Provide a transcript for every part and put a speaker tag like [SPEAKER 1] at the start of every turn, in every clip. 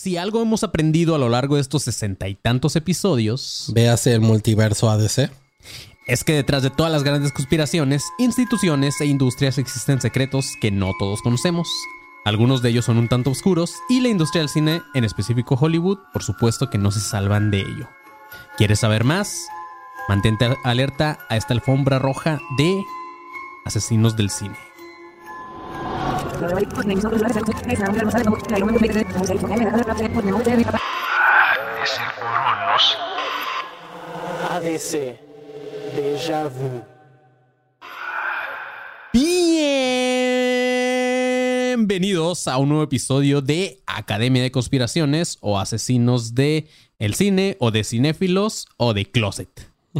[SPEAKER 1] Si algo hemos aprendido a lo largo de estos sesenta y tantos episodios,
[SPEAKER 2] Véase el multiverso ADC.
[SPEAKER 1] es que detrás de todas las grandes conspiraciones, instituciones e industrias existen secretos que no todos conocemos. Algunos de ellos son un tanto oscuros y la industria del cine, en específico Hollywood, por supuesto que no se salvan de ello. ¿Quieres saber más? Mantente alerta a esta alfombra roja de asesinos del cine.
[SPEAKER 3] ADC. Déjà vu.
[SPEAKER 1] Bienvenidos a un nuevo episodio de Academia de Conspiraciones o Asesinos de el Cine o de Cinéfilos o de Closet.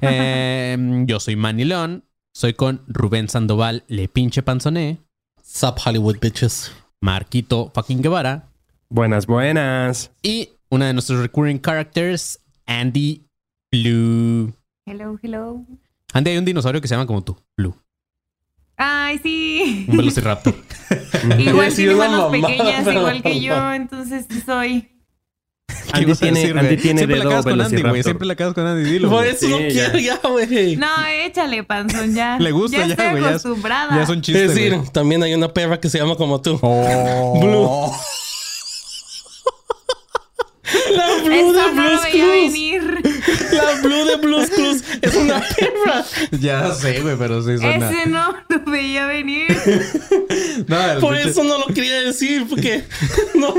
[SPEAKER 1] Eh, yo soy Manny León, soy con Rubén Sandoval, Le Pinche Panzoné,
[SPEAKER 2] Sup Hollywood bitches.
[SPEAKER 1] Marquito fucking Guevara
[SPEAKER 4] Buenas, buenas.
[SPEAKER 1] y una de nuestros recurring characters, Andy Blue.
[SPEAKER 5] Hello, hello.
[SPEAKER 1] Andy, hay un dinosaurio que se llama como tú, Blue.
[SPEAKER 5] Ay, sí.
[SPEAKER 1] Un velociraptor.
[SPEAKER 5] igual tiene manos pequeñas, igual que yo, entonces soy.
[SPEAKER 1] ¿Qué
[SPEAKER 4] Andy tiene,
[SPEAKER 1] decir,
[SPEAKER 4] Andy tiene
[SPEAKER 1] Siempre la
[SPEAKER 4] dedo
[SPEAKER 1] cagas con Andy, güey. Siempre la cagas con Andy. Dilo,
[SPEAKER 2] Por eso no
[SPEAKER 4] Sí,
[SPEAKER 2] quiero ya, güey.
[SPEAKER 5] No, échale, panzón, ya.
[SPEAKER 1] Le gusta
[SPEAKER 5] ya.
[SPEAKER 1] ya, güey. Ya es-
[SPEAKER 5] acostumbrada.
[SPEAKER 1] Ya es un chiste,
[SPEAKER 2] Es decir,
[SPEAKER 1] güey.
[SPEAKER 2] también hay una perra que se llama como tú.
[SPEAKER 1] Oh.
[SPEAKER 2] Blue. La Blue de Blues Clues. La Blue de Blues Clues es una perra.
[SPEAKER 1] Ya sé, güey, pero sí suena.
[SPEAKER 5] Ese no lo veía venir.
[SPEAKER 1] No,
[SPEAKER 2] Por eso no lo quería decir, porque no.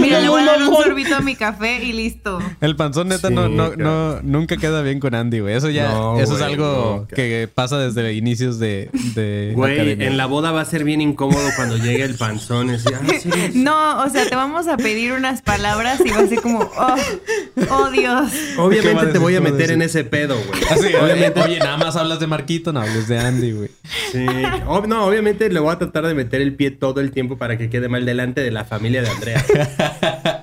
[SPEAKER 5] Mira, le voy a dar un sorbito a mi café y listo.
[SPEAKER 1] El panzón neta no,
[SPEAKER 4] Sí,
[SPEAKER 1] no, no, nunca queda bien con Andy, güey. Eso ya,
[SPEAKER 4] No,
[SPEAKER 1] eso es algo
[SPEAKER 4] nunca.
[SPEAKER 1] que pasa desde inicios de, de
[SPEAKER 4] Güey, en la boda va a ser bien incómodo cuando llegue el panzón. ah, sí.
[SPEAKER 5] No, o sea, te vamos a pedir unas palabras y va a ser como, oh, oh Dios.
[SPEAKER 1] ¿Qué va a
[SPEAKER 4] Obviamente te voy a
[SPEAKER 1] ¿Qué va a
[SPEAKER 4] meter
[SPEAKER 1] decir?
[SPEAKER 4] en ese pedo, güey. Obviamente,
[SPEAKER 1] oye, nada más hablas de Marquito, no hables de Andy, güey.
[SPEAKER 4] sí. Ob- no, obviamente le voy a tratar de meter el pie todo el tiempo para que quede mal delante de la familia de Andrea.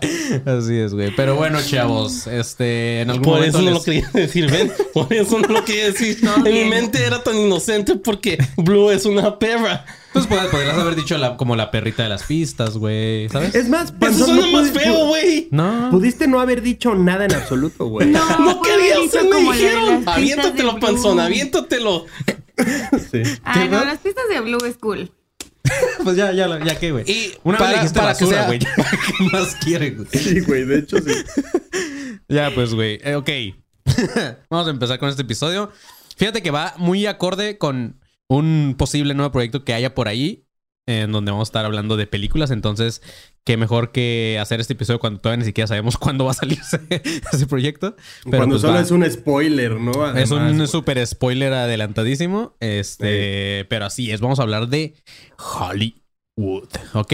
[SPEAKER 1] Así es, güey. Pero bueno, chavos, este, en algún
[SPEAKER 2] Por
[SPEAKER 1] momento
[SPEAKER 2] eso no
[SPEAKER 1] les-
[SPEAKER 2] lo quería decir, ven. Por eso no lo quería decir. En mi mente era tan inocente porque Blue es una perra.
[SPEAKER 1] Pues pod- podrías haber dicho la- como la perrita de las pistas, güey, ¿sabes?
[SPEAKER 4] Es más,
[SPEAKER 2] Eso
[SPEAKER 4] panzón,
[SPEAKER 2] suena
[SPEAKER 4] no
[SPEAKER 2] más feo, güey.
[SPEAKER 1] No.
[SPEAKER 4] Pudiste no haber dicho nada en absoluto, güey.
[SPEAKER 5] No,
[SPEAKER 2] No quería, se me
[SPEAKER 5] como la de
[SPEAKER 2] dijeron. Aviéntatelo,
[SPEAKER 5] de
[SPEAKER 2] panzón, aviéntatelo.
[SPEAKER 4] Sí.
[SPEAKER 5] Ay, no, las pistas de Blue es cool.
[SPEAKER 1] Pues ya, ya, ya qué, güey.
[SPEAKER 2] Y
[SPEAKER 1] Una
[SPEAKER 2] para-
[SPEAKER 1] vez le dijiste
[SPEAKER 2] para
[SPEAKER 1] basura,
[SPEAKER 2] sea-
[SPEAKER 1] güey. ¿Qué más quieres, güey?
[SPEAKER 4] Sí, güey, de hecho sí.
[SPEAKER 1] Ya, pues, güey. Eh, ok. Vamos a empezar con este episodio. Fíjate que va muy acorde con un posible nuevo proyecto que haya por ahí, en donde vamos a estar hablando de películas. Entonces, qué mejor que hacer este episodio cuando todavía ni siquiera sabemos cuándo va a salir ese, proyecto. Pero
[SPEAKER 4] Cuando
[SPEAKER 1] pues,
[SPEAKER 4] solo
[SPEAKER 1] va.
[SPEAKER 4] es un spoiler, ¿no?
[SPEAKER 1] Es un super spoiler adelantadísimo. Este, pero así es. Vamos a hablar de Hollywood. ¿Ok?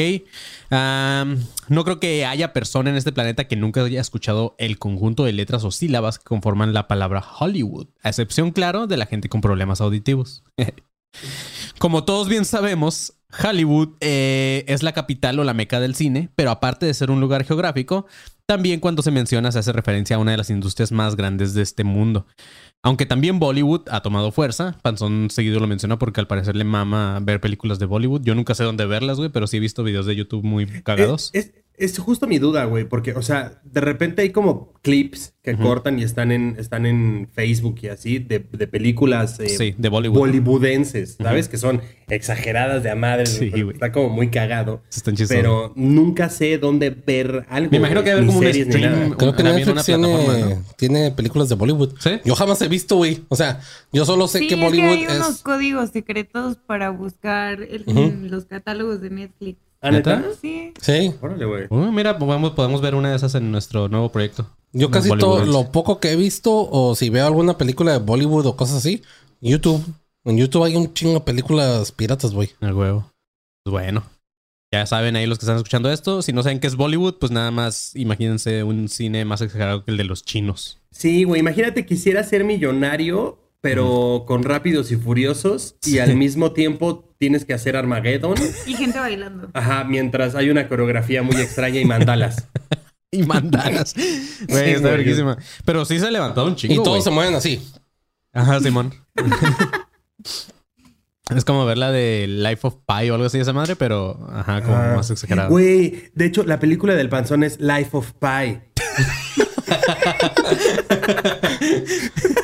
[SPEAKER 1] No creo que haya persona en este planeta que nunca haya escuchado el conjunto de letras o sílabas que conforman la palabra Hollywood. A excepción, claro, de la gente con problemas auditivos. Como todos bien sabemos, Hollywood eh, es la capital o la meca del cine, pero aparte de ser un lugar geográfico, también cuando se menciona se hace referencia a una de las industrias más grandes de este mundo. Aunque también Bollywood ha tomado fuerza. Panzón seguido lo menciona porque al parecer le mama ver películas de Bollywood. Yo nunca sé dónde verlas, güey, pero sí he visto videos de YouTube muy cagados.
[SPEAKER 4] Es, es- es justo mi duda, güey, porque, o sea, de repente hay como clips que cortan y están en, están en Facebook y así, de, de películas eh,
[SPEAKER 1] Sí, de Bollywood.
[SPEAKER 4] bollywoodenses, ¿sabes? Que son exageradas de a madre,
[SPEAKER 1] Sí, güey.
[SPEAKER 4] está como muy cagado.
[SPEAKER 1] Están.
[SPEAKER 4] Pero nunca sé dónde ver algo.
[SPEAKER 1] Me imagino que
[SPEAKER 4] ni
[SPEAKER 1] como un stream.
[SPEAKER 2] Creo que
[SPEAKER 1] También
[SPEAKER 2] Netflix
[SPEAKER 1] una
[SPEAKER 2] tiene,
[SPEAKER 1] plataforma, ¿no?
[SPEAKER 2] tiene películas de Bollywood.
[SPEAKER 1] ¿Sí?
[SPEAKER 2] Yo jamás he visto, güey. O sea, yo solo sé
[SPEAKER 5] Sí,
[SPEAKER 2] que
[SPEAKER 5] es
[SPEAKER 2] Bollywood
[SPEAKER 5] que hay unos
[SPEAKER 2] es.
[SPEAKER 5] códigos secretos para buscar el- los catálogos de Netflix.
[SPEAKER 4] ¿Ah, neta?
[SPEAKER 1] ¿Neta?
[SPEAKER 5] Sí.
[SPEAKER 2] Sí.
[SPEAKER 4] Órale, güey.
[SPEAKER 1] Uh, mira, podemos, podemos ver una de esas en nuestro nuevo proyecto.
[SPEAKER 2] Yo casi todo lo poco que he visto, o si veo alguna película de Bollywood o cosas así, YouTube. En YouTube hay un chingo de películas piratas, güey.
[SPEAKER 1] El huevo. Pues bueno. Ya saben ahí los que están escuchando esto. Si no saben qué es Bollywood, pues nada más imagínense un cine más exagerado que el de los chinos.
[SPEAKER 4] Sí, güey, imagínate quisiera ser millonario, pero con rápidos y furiosos, y al mismo tiempo tienes que hacer Armageddon.
[SPEAKER 5] Y gente bailando.
[SPEAKER 4] Ajá, mientras hay una coreografía muy extraña y mandalas.
[SPEAKER 1] Y mandalas. Güey,
[SPEAKER 4] Sí,
[SPEAKER 1] está verguísima. Pero sí se ha levantado un chingo.
[SPEAKER 2] y todos se mueven así.
[SPEAKER 1] Ajá, Simón. Es como ver la de Life of Pi o algo así de esa madre, pero ajá, como
[SPEAKER 4] Ah.
[SPEAKER 1] más exagerado.
[SPEAKER 4] Güey, de hecho, la película del panzón es Life of Pi.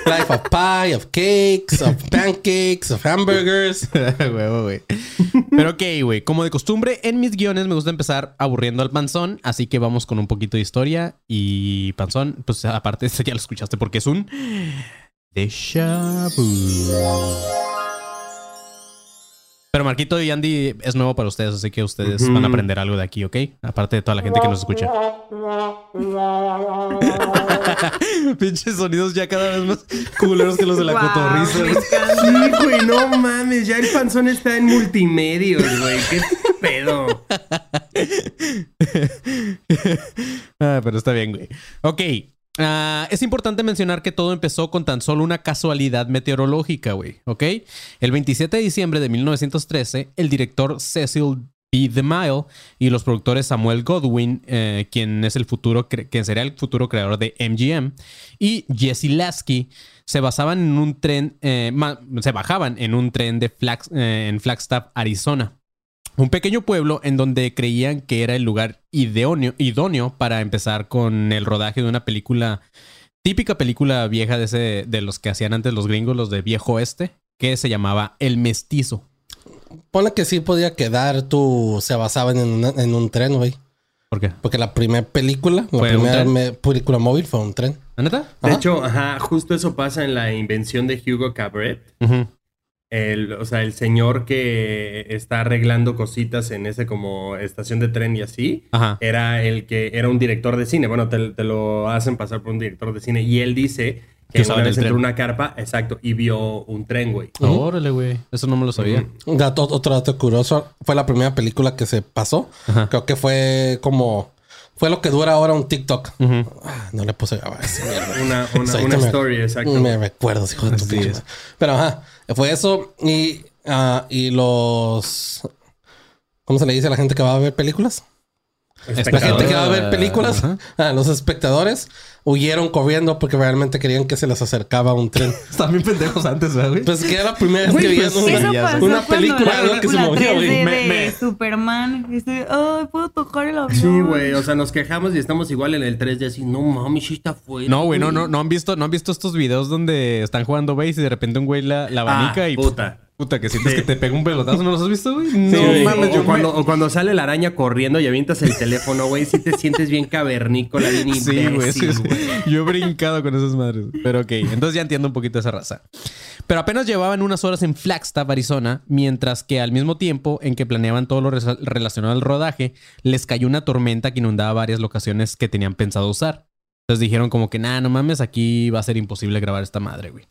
[SPEAKER 2] Life of pie, of cakes, of pancakes, of hamburgers.
[SPEAKER 1] Huevo, güey. Pero ok, güey. Como de costumbre, en mis guiones me gusta empezar aburriendo al panzón. Así que vamos con un poquito de historia. Y panzón, pues aparte eso ya lo escuchaste porque es un déjà vu. Pero Marquito y Andy es nuevo para ustedes, así que ustedes van a aprender algo de aquí, ¿ok? Aparte de toda la gente que nos escucha. Pinches sonidos ya cada vez más culeros que los de la
[SPEAKER 5] Guau,
[SPEAKER 1] cotorriza.
[SPEAKER 4] Sí, güey, no mames, ya el panzón está en multimedios, güey. ¿Qué pedo?
[SPEAKER 1] Ah, pero está bien, güey. Ok. ah, es importante mencionar que todo empezó con tan solo una casualidad meteorológica, güey. ¿Ok? El 27 de diciembre de 1913, el director Cecil B. DeMille y los productores Samuel Godwin, eh, quien es el futuro, quien sería el futuro creador de MGM, y Jesse Lasky se basaban en un tren, eh, se bajaban en un tren de Flags- eh, en Flagstaff, Arizona. Un pequeño pueblo en donde creían que era el lugar idóneo, idóneo para empezar con el rodaje de una película, típica película vieja de, ese, de los que hacían antes los gringos, los de viejo oeste, que se llamaba El Mestizo.
[SPEAKER 2] Pone que sí podía quedar, tú se basaban en, una- en un tren, güey.
[SPEAKER 1] ¿Por qué?
[SPEAKER 2] Porque la primera película, la
[SPEAKER 1] ¿Fue un
[SPEAKER 2] primera película móvil fue un tren.
[SPEAKER 1] ¿La neta?
[SPEAKER 4] De
[SPEAKER 2] Ajá.
[SPEAKER 4] hecho, ajá, justo eso pasa en la invención de Hugo Cabret.
[SPEAKER 1] Ujú.
[SPEAKER 4] El, o sea, el señor que está arreglando cositas en ese como estación de tren y así,
[SPEAKER 1] Ajá.
[SPEAKER 4] era el que era un director de cine. Bueno, te, te lo hacen pasar por un director de cine. Y él dice
[SPEAKER 1] Que
[SPEAKER 4] una
[SPEAKER 1] el
[SPEAKER 4] vez entró
[SPEAKER 1] tren.
[SPEAKER 4] una carpa, exacto, y vio un tren, güey.
[SPEAKER 2] Ujú.
[SPEAKER 1] Órale, güey. Eso no me lo sabía.
[SPEAKER 4] Ujú.
[SPEAKER 2] Dato- otro dato curioso, fue la primera película que se pasó.
[SPEAKER 1] Ajá.
[SPEAKER 2] Creo que fue como... Fue lo que dura ahora un TikTok.
[SPEAKER 1] Ujú.
[SPEAKER 2] Ah, no le puse a grabar esa mierda.
[SPEAKER 4] Una, una,
[SPEAKER 2] Ahorita
[SPEAKER 4] una
[SPEAKER 2] me-
[SPEAKER 4] story, exacto.
[SPEAKER 2] Me recuerdo, hijo de tu pinche. Pero ajá, fue eso. Y, ah, y los. ¿Cómo se le dice a la gente que va a ver películas? La gente que va a ver películas, ah, los espectadores huyeron corriendo porque realmente querían que se les acercaba un tren.
[SPEAKER 1] Están bien pendejos antes, ¿verdad, güey?
[SPEAKER 2] Pues que era la primera vez que
[SPEAKER 1] pues,
[SPEAKER 2] veían
[SPEAKER 1] ya
[SPEAKER 2] una, una película
[SPEAKER 5] la
[SPEAKER 2] que se movía,
[SPEAKER 5] 3D
[SPEAKER 2] güey.
[SPEAKER 1] Me-
[SPEAKER 5] de
[SPEAKER 1] me-
[SPEAKER 5] Superman. Estoy, ay, puedo tocar el avión.
[SPEAKER 4] Sí, güey, o sea, nos quejamos y estamos igual en el 3 de así, no mami, sí está fuera.
[SPEAKER 1] No, güey, no, no, no han visto, no han visto estos videos donde están jugando base y de repente un güey la, la abanica
[SPEAKER 4] Ah,
[SPEAKER 1] y
[SPEAKER 4] puta.
[SPEAKER 1] Puta que sientes
[SPEAKER 4] Sí.
[SPEAKER 1] que te pega un pelotazo, ¿no los has visto, güey? No
[SPEAKER 4] Sí,
[SPEAKER 1] mames,
[SPEAKER 4] o, cuando,
[SPEAKER 1] me-
[SPEAKER 4] o cuando sale la araña corriendo y avientas el teléfono, güey, sí te sientes bien cavernícola, bien
[SPEAKER 1] Sí, güey, sí,
[SPEAKER 4] imbécil,
[SPEAKER 1] sí.
[SPEAKER 4] güey.
[SPEAKER 1] Yo he brincado con esas madres. Pero ok, entonces ya entiendo un poquito esa raza. Pero apenas llevaban unas horas en Flagstaff, Arizona, mientras que al mismo tiempo en que planeaban todo lo relacionado al rodaje, les cayó una tormenta que inundaba varias locaciones que tenían pensado usar. Entonces dijeron como que, nah, no mames, aquí va a ser imposible grabar esta madre, güey.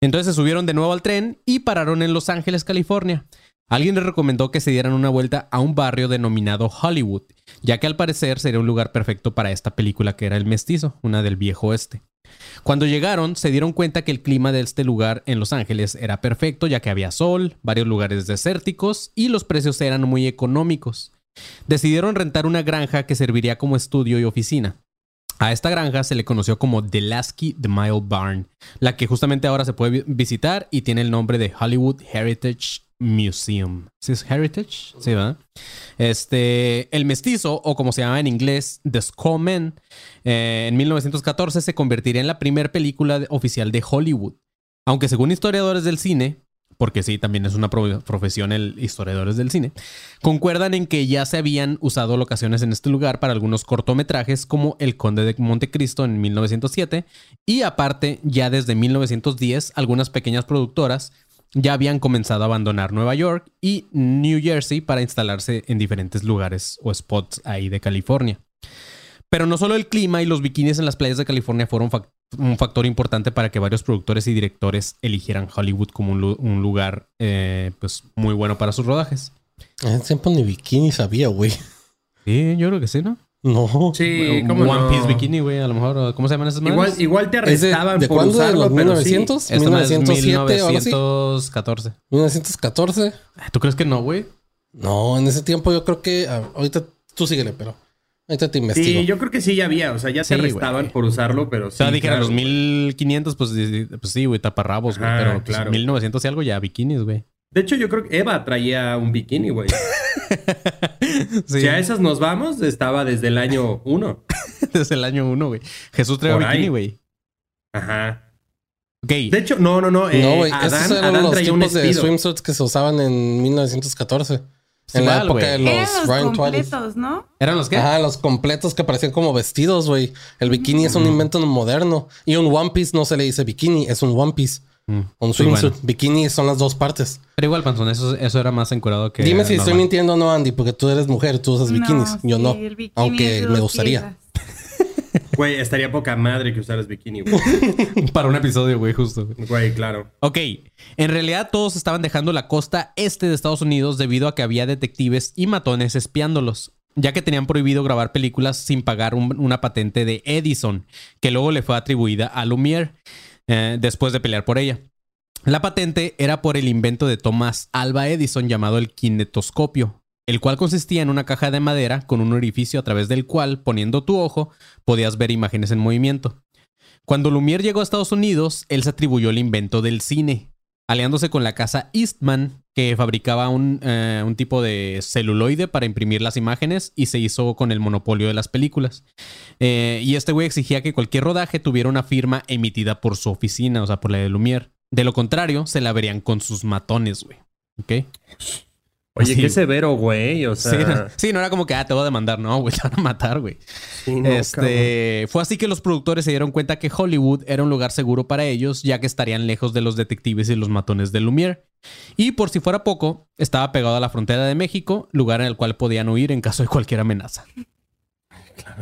[SPEAKER 1] Entonces se subieron de nuevo al tren y pararon en Los Ángeles, California. Alguien les recomendó que se dieran una vuelta a un barrio denominado Hollywood, ya que al parecer sería un lugar perfecto para esta película que era El Mestizo, una del viejo oeste. Cuando llegaron, se dieron cuenta que el clima de este lugar en Los Ángeles era perfecto, ya que había sol, varios lugares desérticos y los precios eran muy económicos. Decidieron rentar una granja que serviría como estudio y oficina. A esta granja se le conoció como The Lasky The Mile Barn, la que justamente ahora se puede vi- visitar y tiene el nombre de Hollywood Heritage Museum. ¿Sí es Heritage? Sí, ¿verdad? Este, el mestizo, o como se llama en inglés, The Skull Man, eh, en 1914 se convertiría en la primera película oficial de Hollywood. Aunque según historiadores del cine, porque sí, también es una pro- profesión el historiadores del cine, concuerdan en que ya se habían usado locaciones en este lugar para algunos cortometrajes como El Conde de Montecristo en 1907 y aparte ya desde 1910 algunas pequeñas productoras ya habían comenzado a abandonar Nueva York y New Jersey para instalarse en diferentes lugares o spots ahí de California. Pero no solo el clima y los bikinis en las playas de California fueron fac- un factor importante para que varios productores y directores eligieran Hollywood como un, lu- un lugar eh, pues, muy bueno para sus rodajes.
[SPEAKER 2] En ese tiempo ni bikini sabía, güey.
[SPEAKER 1] Sí, yo creo que sí, ¿no?
[SPEAKER 2] No.
[SPEAKER 4] Sí, cómo
[SPEAKER 1] One
[SPEAKER 4] no?
[SPEAKER 1] Piece Bikini, güey, a lo mejor. ¿Cómo se llaman esas madres?
[SPEAKER 4] Igual, igual te
[SPEAKER 2] ¿Es de,
[SPEAKER 4] arrestaban
[SPEAKER 2] ¿de
[SPEAKER 4] por
[SPEAKER 2] cuándo? ¿De los
[SPEAKER 4] pero sí.
[SPEAKER 2] 1900?
[SPEAKER 1] Esta madre es
[SPEAKER 2] 1907 o algo así.
[SPEAKER 1] 1914.
[SPEAKER 2] 1914.
[SPEAKER 1] ¿Tú crees que no, güey?
[SPEAKER 2] No, en ese tiempo yo creo que. ah, ahorita tú síguele, pero. Ahorita te investigo.
[SPEAKER 4] Sí, yo creo que sí ya había, o sea, ya
[SPEAKER 1] Sí,
[SPEAKER 4] te arrestaban
[SPEAKER 1] güey.
[SPEAKER 4] por usarlo, pero
[SPEAKER 1] O
[SPEAKER 4] sí.
[SPEAKER 1] sea, dijeron
[SPEAKER 4] claro.
[SPEAKER 1] los 1500, pues, pues sí, güey, taparrabos, güey.
[SPEAKER 4] Ajá,
[SPEAKER 1] Pero pues,
[SPEAKER 4] claro.
[SPEAKER 1] 1900 y algo ya bikinis, güey.
[SPEAKER 4] De hecho, yo creo que Eva traía un bikini, güey.
[SPEAKER 1] Sí,
[SPEAKER 4] Si a esas nos vamos, estaba desde el año uno.
[SPEAKER 1] desde el año uno, güey. Jesús traía bikini, güey.
[SPEAKER 4] Ajá.
[SPEAKER 1] Ok.
[SPEAKER 4] De hecho, no, no, no. eh,
[SPEAKER 2] no, güey.
[SPEAKER 4] Adán,
[SPEAKER 2] Esos eran
[SPEAKER 4] Adán
[SPEAKER 2] los tipos de swimsuits que se usaban en 1914.
[SPEAKER 1] Sí,
[SPEAKER 2] en la época de los
[SPEAKER 5] Eran los
[SPEAKER 2] Ryan Twilight.
[SPEAKER 5] completos, ¿no?
[SPEAKER 1] ¿Eran los qué?
[SPEAKER 2] Ajá, los completos que parecían como vestidos, güey. El bikini es un invento moderno. Y un One Piece no se le dice bikini, es un One Piece.
[SPEAKER 1] Mm.
[SPEAKER 2] Un swimsuit.
[SPEAKER 1] bueno.
[SPEAKER 2] Bikini son las dos partes.
[SPEAKER 1] Pero igual, Panzón, eso, eso era más encurado que.
[SPEAKER 2] Dime si estoy mintiendo o no, Andy, porque tú eres mujer, tú usas bikinis.
[SPEAKER 5] No,
[SPEAKER 2] Yo
[SPEAKER 5] sí,
[SPEAKER 2] no.
[SPEAKER 5] el bikini es
[SPEAKER 2] Aunque me gustaría.
[SPEAKER 5] piezas.
[SPEAKER 4] Güey, estaría poca madre que usaras bikini, güey.
[SPEAKER 1] Para un episodio, güey, justo. güey.
[SPEAKER 4] Güey, claro.
[SPEAKER 1] Ok, en realidad todos estaban dejando la costa este de Estados Unidos debido a que había detectives y matones espiándolos, ya que tenían prohibido grabar películas sin pagar un- una patente de Edison, que luego le fue atribuida a Lumière eh, después de pelear por ella. La patente era por el invento de Thomas Alva Edison llamado el kinetoscopio, el cual consistía en una caja de madera con un orificio a través del cual, poniendo tu ojo, podías ver imágenes en movimiento. Cuando Lumière llegó a Estados Unidos, él se atribuyó el invento del cine, aliándose con la casa Eastman, que fabricaba un, eh, un tipo de celuloide para imprimir las imágenes y se hizo con el monopolio de las películas. Eh, y este güey exigía que cualquier rodaje tuviera una firma emitida por su oficina, o sea, por la de Lumière. De lo contrario, se la verían con sus matones, güey. ¿Ok?
[SPEAKER 4] Oye, qué severo, güey. O
[SPEAKER 1] Sí,
[SPEAKER 4] sea,
[SPEAKER 1] no, sí, no era como que, ah, te voy a demandar. No, güey, te van a matar, güey.
[SPEAKER 4] sí, no, cabrón.
[SPEAKER 1] este, fue así que los productores se dieron cuenta que Hollywood era un lugar seguro para ellos, ya que estarían lejos de los detectives y los matones de Lumière. Y por si fuera poco, estaba pegado a la frontera de México, lugar en el cual podían huir en caso de cualquier amenaza.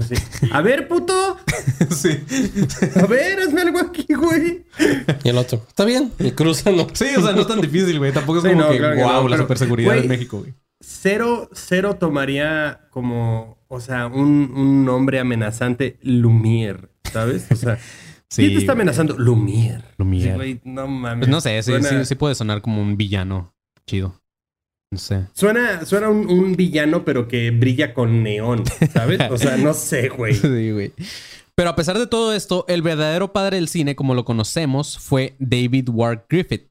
[SPEAKER 4] Sí. A ver, puto.
[SPEAKER 1] sí.
[SPEAKER 4] A ver, hazme algo aquí, güey.
[SPEAKER 2] Y el otro, está bien, y cruzan.
[SPEAKER 1] Sí, o sea, no es tan difícil, güey. Tampoco es
[SPEAKER 4] Sí,
[SPEAKER 1] como
[SPEAKER 4] no,
[SPEAKER 1] que,
[SPEAKER 4] claro que
[SPEAKER 1] wow,
[SPEAKER 4] no,
[SPEAKER 1] la
[SPEAKER 4] pero,
[SPEAKER 1] superseguridad
[SPEAKER 4] güey,
[SPEAKER 1] en México, güey.
[SPEAKER 4] Cero, cero tomaría como, o sea, un, un nombre amenazante, Lumière, ¿sabes? O sea,
[SPEAKER 1] Sí,
[SPEAKER 4] ¿quién te está
[SPEAKER 1] güey.
[SPEAKER 4] amenazando? Lumière. Sí, güey, no mames.
[SPEAKER 1] Pues no sé, sí,
[SPEAKER 4] Suena-
[SPEAKER 1] sí, sí puede sonar como un villano chido. Sé.
[SPEAKER 4] Suena, suena un, un villano, pero que brilla con neón, ¿sabes? O sea, no sé, güey.
[SPEAKER 1] Sí, güey. Pero a pesar de todo esto, el verdadero padre del cine, como lo conocemos, fue David Ward Griffith.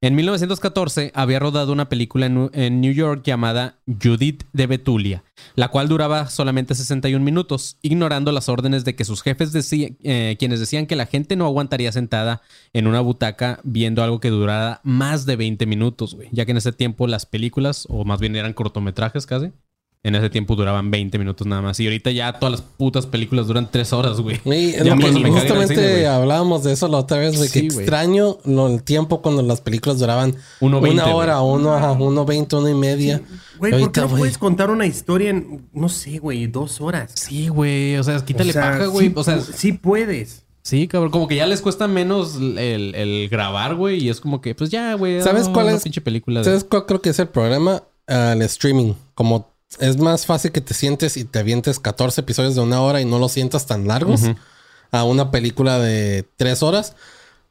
[SPEAKER 1] En 1914 había rodado una película en, New York llamada Judith de Betulia, la cual duraba solamente 61 minutos, ignorando las órdenes de que sus jefes decían, eh, quienes decían que la gente no aguantaría sentada en una butaca viendo algo que durara más de 20 minutos, güey, ya que en ese tiempo las películas, o más bien eran cortometrajes casi, en ese tiempo duraban 20 minutos nada más. Y ahorita ya todas las putas películas duran 3 horas, güey.
[SPEAKER 2] Y
[SPEAKER 1] Ya
[SPEAKER 2] que
[SPEAKER 1] eso me
[SPEAKER 2] justamente
[SPEAKER 1] cine,
[SPEAKER 2] hablábamos de eso la otra vez, güey, que
[SPEAKER 1] Sí, güey.
[SPEAKER 2] extraño lo- el tiempo cuando las películas duraban
[SPEAKER 1] 1.20,
[SPEAKER 2] una hora,
[SPEAKER 1] güey.
[SPEAKER 2] uno, ajá, uno veinte, una y media.
[SPEAKER 4] Güey, ¿por qué no
[SPEAKER 2] güey.
[SPEAKER 4] puedes contar una historia en, no sé, güey, dos horas?
[SPEAKER 1] Sí, güey. O sea, quítale
[SPEAKER 4] O sea,
[SPEAKER 1] paja, güey.
[SPEAKER 4] sí
[SPEAKER 1] o sea,
[SPEAKER 4] sí puedes.
[SPEAKER 1] sí, cabrón. Como que ya les cuesta menos el, el grabar, güey. Y es como que, pues ya, güey.
[SPEAKER 2] ¿Sabes
[SPEAKER 1] ah,
[SPEAKER 2] cuál es?
[SPEAKER 1] pinche película. de-
[SPEAKER 2] ¿Sabes cuál creo que es el problema? Ah, el streaming. Como es más fácil que te sientes y te avientes 14 episodios de una hora y no los sientas tan largos a una película de tres horas.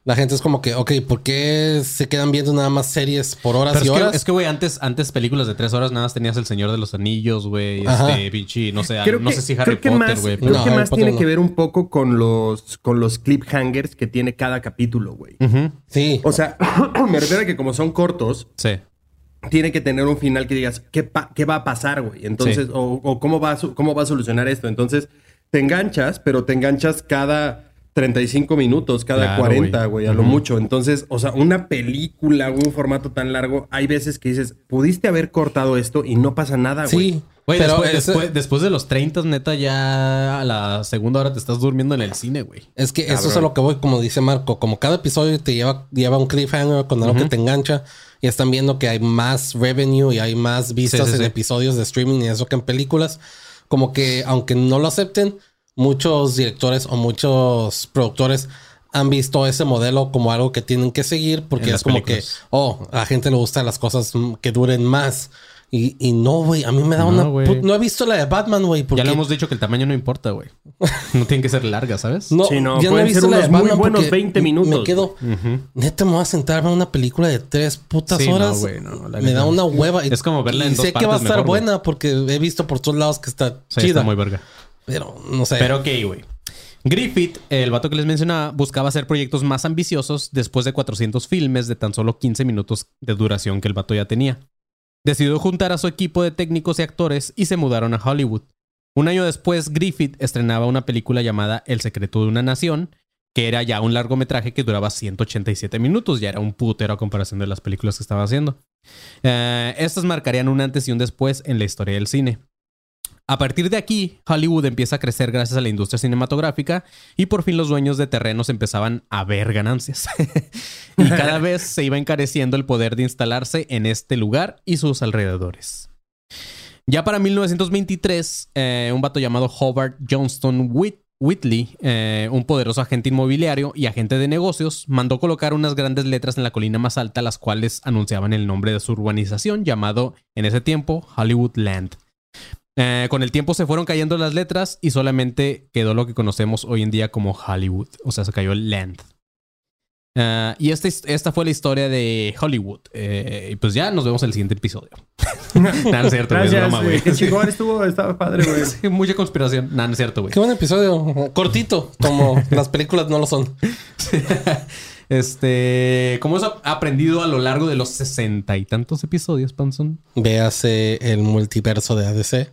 [SPEAKER 2] La gente es como que, ok, ¿por qué se quedan viendo nada más series por horas
[SPEAKER 1] Pero
[SPEAKER 2] y
[SPEAKER 1] es que,
[SPEAKER 2] horas?
[SPEAKER 1] es que, güey, antes, antes películas de tres horas nada más tenías El Señor de los Anillos, güey. Este, pinche, no sé,
[SPEAKER 4] Creo
[SPEAKER 1] no
[SPEAKER 4] que-
[SPEAKER 1] sé si Harry
[SPEAKER 4] creo que
[SPEAKER 1] Potter,
[SPEAKER 4] más-
[SPEAKER 1] güey.
[SPEAKER 4] Creo
[SPEAKER 2] No,
[SPEAKER 4] que
[SPEAKER 2] Harry
[SPEAKER 4] más
[SPEAKER 2] Potter
[SPEAKER 4] tiene
[SPEAKER 2] no.
[SPEAKER 4] que ver un poco con los, con los cliffhangers que tiene cada capítulo, güey.
[SPEAKER 2] Sí.
[SPEAKER 4] O sea, me refiero a que como son cortos,
[SPEAKER 1] Sí.
[SPEAKER 4] Tiene que tener un final que digas, ¿qué, pa- qué va a pasar, güey? Entonces,
[SPEAKER 1] Sí.
[SPEAKER 4] o, o cómo, va a, cómo va a solucionar esto. Entonces, te enganchas, pero te enganchas cada 35 minutos, cada
[SPEAKER 1] Claro,
[SPEAKER 4] 40,
[SPEAKER 1] güey.
[SPEAKER 4] a lo mucho. Entonces, o sea, una película, un formato tan largo, hay veces que dices, pudiste haber cortado esto y no pasa nada, güey.
[SPEAKER 2] sí.
[SPEAKER 1] Güey,
[SPEAKER 2] pero
[SPEAKER 1] después, después, después de los 30, neta, ya a la segunda hora te estás durmiendo en el cine, güey.
[SPEAKER 2] Es que eso es a lo que voy, como dice Marco, como cada episodio te lleva, lleva un cliffhanger con algo que te engancha y están viendo que hay más revenue y hay más vistas
[SPEAKER 1] Sí, sí,
[SPEAKER 2] en
[SPEAKER 1] sí.
[SPEAKER 2] episodios de streaming y eso que en películas, como que aunque no lo acepten, muchos directores o muchos productores han visto ese modelo como algo que tienen que seguir porque
[SPEAKER 1] En
[SPEAKER 2] es como
[SPEAKER 1] películas.
[SPEAKER 2] que, oh, a la gente le gustan las cosas que duren más. Y, y no, güey, a mí me da
[SPEAKER 1] No,
[SPEAKER 2] una... put- No he visto la de Batman, güey. porque-
[SPEAKER 1] Ya lo hemos dicho que el tamaño no importa, güey. No tienen que ser largas, ¿sabes?
[SPEAKER 2] No,
[SPEAKER 4] Sí, no,
[SPEAKER 2] ya no he visto
[SPEAKER 4] ser
[SPEAKER 2] la de
[SPEAKER 4] unos muy buenos
[SPEAKER 2] porque
[SPEAKER 4] 20 minutos,
[SPEAKER 2] Me quedo, neta, me voy a sentar a ver una película de tres putas
[SPEAKER 1] Sí, no,
[SPEAKER 2] horas.
[SPEAKER 1] güey, no, la
[SPEAKER 2] me da una hueva. y-
[SPEAKER 1] Es como verla
[SPEAKER 2] y
[SPEAKER 1] en dos
[SPEAKER 2] sé que va a estar
[SPEAKER 1] mejor,
[SPEAKER 2] buena porque he visto por todos lados que está
[SPEAKER 1] Sí,
[SPEAKER 2] chida.
[SPEAKER 1] está muy verga.
[SPEAKER 2] Pero no sé.
[SPEAKER 1] Pero ok, güey. Griffith, el vato que les mencionaba, buscaba hacer proyectos más ambiciosos después de 400 filmes de tan solo 15 minutos de duración que el vato ya tenía. Decidió juntar a su equipo de técnicos y actores y se mudaron a Hollywood. Un año después, Griffith estrenaba una película llamada El secreto de una nación, que era ya un largometraje que duraba 187 minutos, ya era un putero a comparación de las películas que estaba haciendo. Eh, estas marcarían un antes y un después en la historia del cine. A partir de aquí, Hollywood empieza a crecer gracias a la industria cinematográfica y por fin los dueños de terrenos empezaban a ver ganancias. y cada vez se iba encareciendo el poder de instalarse en este lugar y sus alrededores. Ya para 1923, eh, un vato llamado Howard Johnston Whit- Whitley, eh, un poderoso agente inmobiliario y agente de negocios, mandó colocar unas grandes letras en la colina más alta, las cuales anunciaban el nombre de su urbanización, llamado en ese tiempo Hollywood Land. Eh, con el tiempo se fueron cayendo las letras y solamente quedó lo que conocemos hoy en día como Hollywood. O sea, se cayó el Land. Eh, y esta, esta fue la historia de Hollywood. Eh, y pues ya nos vemos en el siguiente episodio. Nah, no es cierto, güey. Broma,
[SPEAKER 4] güey.
[SPEAKER 1] güey.
[SPEAKER 4] Qué chingón estuvo, estaba padre, güey.
[SPEAKER 1] Sí, Mucha conspiración. Nah, no es cierto, güey.
[SPEAKER 2] Qué buen episodio. Cortito, como las películas no lo son.
[SPEAKER 1] Este, ¿cómo has ap- aprendido a lo largo de los sesenta y tantos episodios, Panson?
[SPEAKER 2] Véase el multiverso de ADC.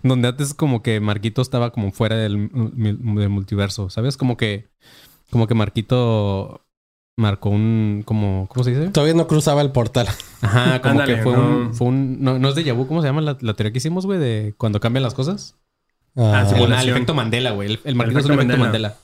[SPEAKER 1] Donde antes como que Marquito estaba como fuera del, mu- del multiverso, ¿sabes? Como que, como que Marquito marcó un, como, ¿cómo se dice?
[SPEAKER 2] Todavía no cruzaba el portal.
[SPEAKER 1] Ajá, como
[SPEAKER 4] Ándale,
[SPEAKER 1] que fue
[SPEAKER 4] no.
[SPEAKER 1] un, fue un, no, no es de vu, ¿cómo se llama la, la teoría que hicimos, güey? De cuando cambian las cosas.
[SPEAKER 2] Ah,
[SPEAKER 4] sí,
[SPEAKER 1] el, el efecto Mandela, güey. El, el Marquito es un
[SPEAKER 4] efecto
[SPEAKER 1] efecto
[SPEAKER 4] Mandela.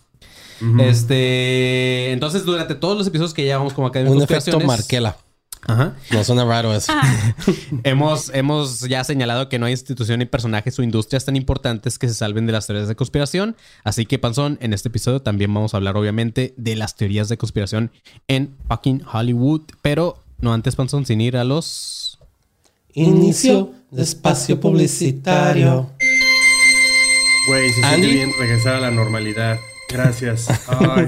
[SPEAKER 1] Este, entonces durante todos los episodios que llevamos como acá de
[SPEAKER 2] un efecto Marquela.
[SPEAKER 1] Ajá.
[SPEAKER 2] No suena raro eso.
[SPEAKER 1] Hemos, hemos ya señalado que no hay institución ni personajes o industrias tan importantes que se salven de las teorías de conspiración. Así que, Panzón, en este episodio también vamos a hablar, obviamente, de las teorías de conspiración en fucking Hollywood. Pero no antes, Panzón, sin ir a los.
[SPEAKER 2] Inicio de espacio publicitario.
[SPEAKER 4] Güey, se
[SPEAKER 2] Andy.
[SPEAKER 4] siente bien regresar a la normalidad. Gracias. Ay,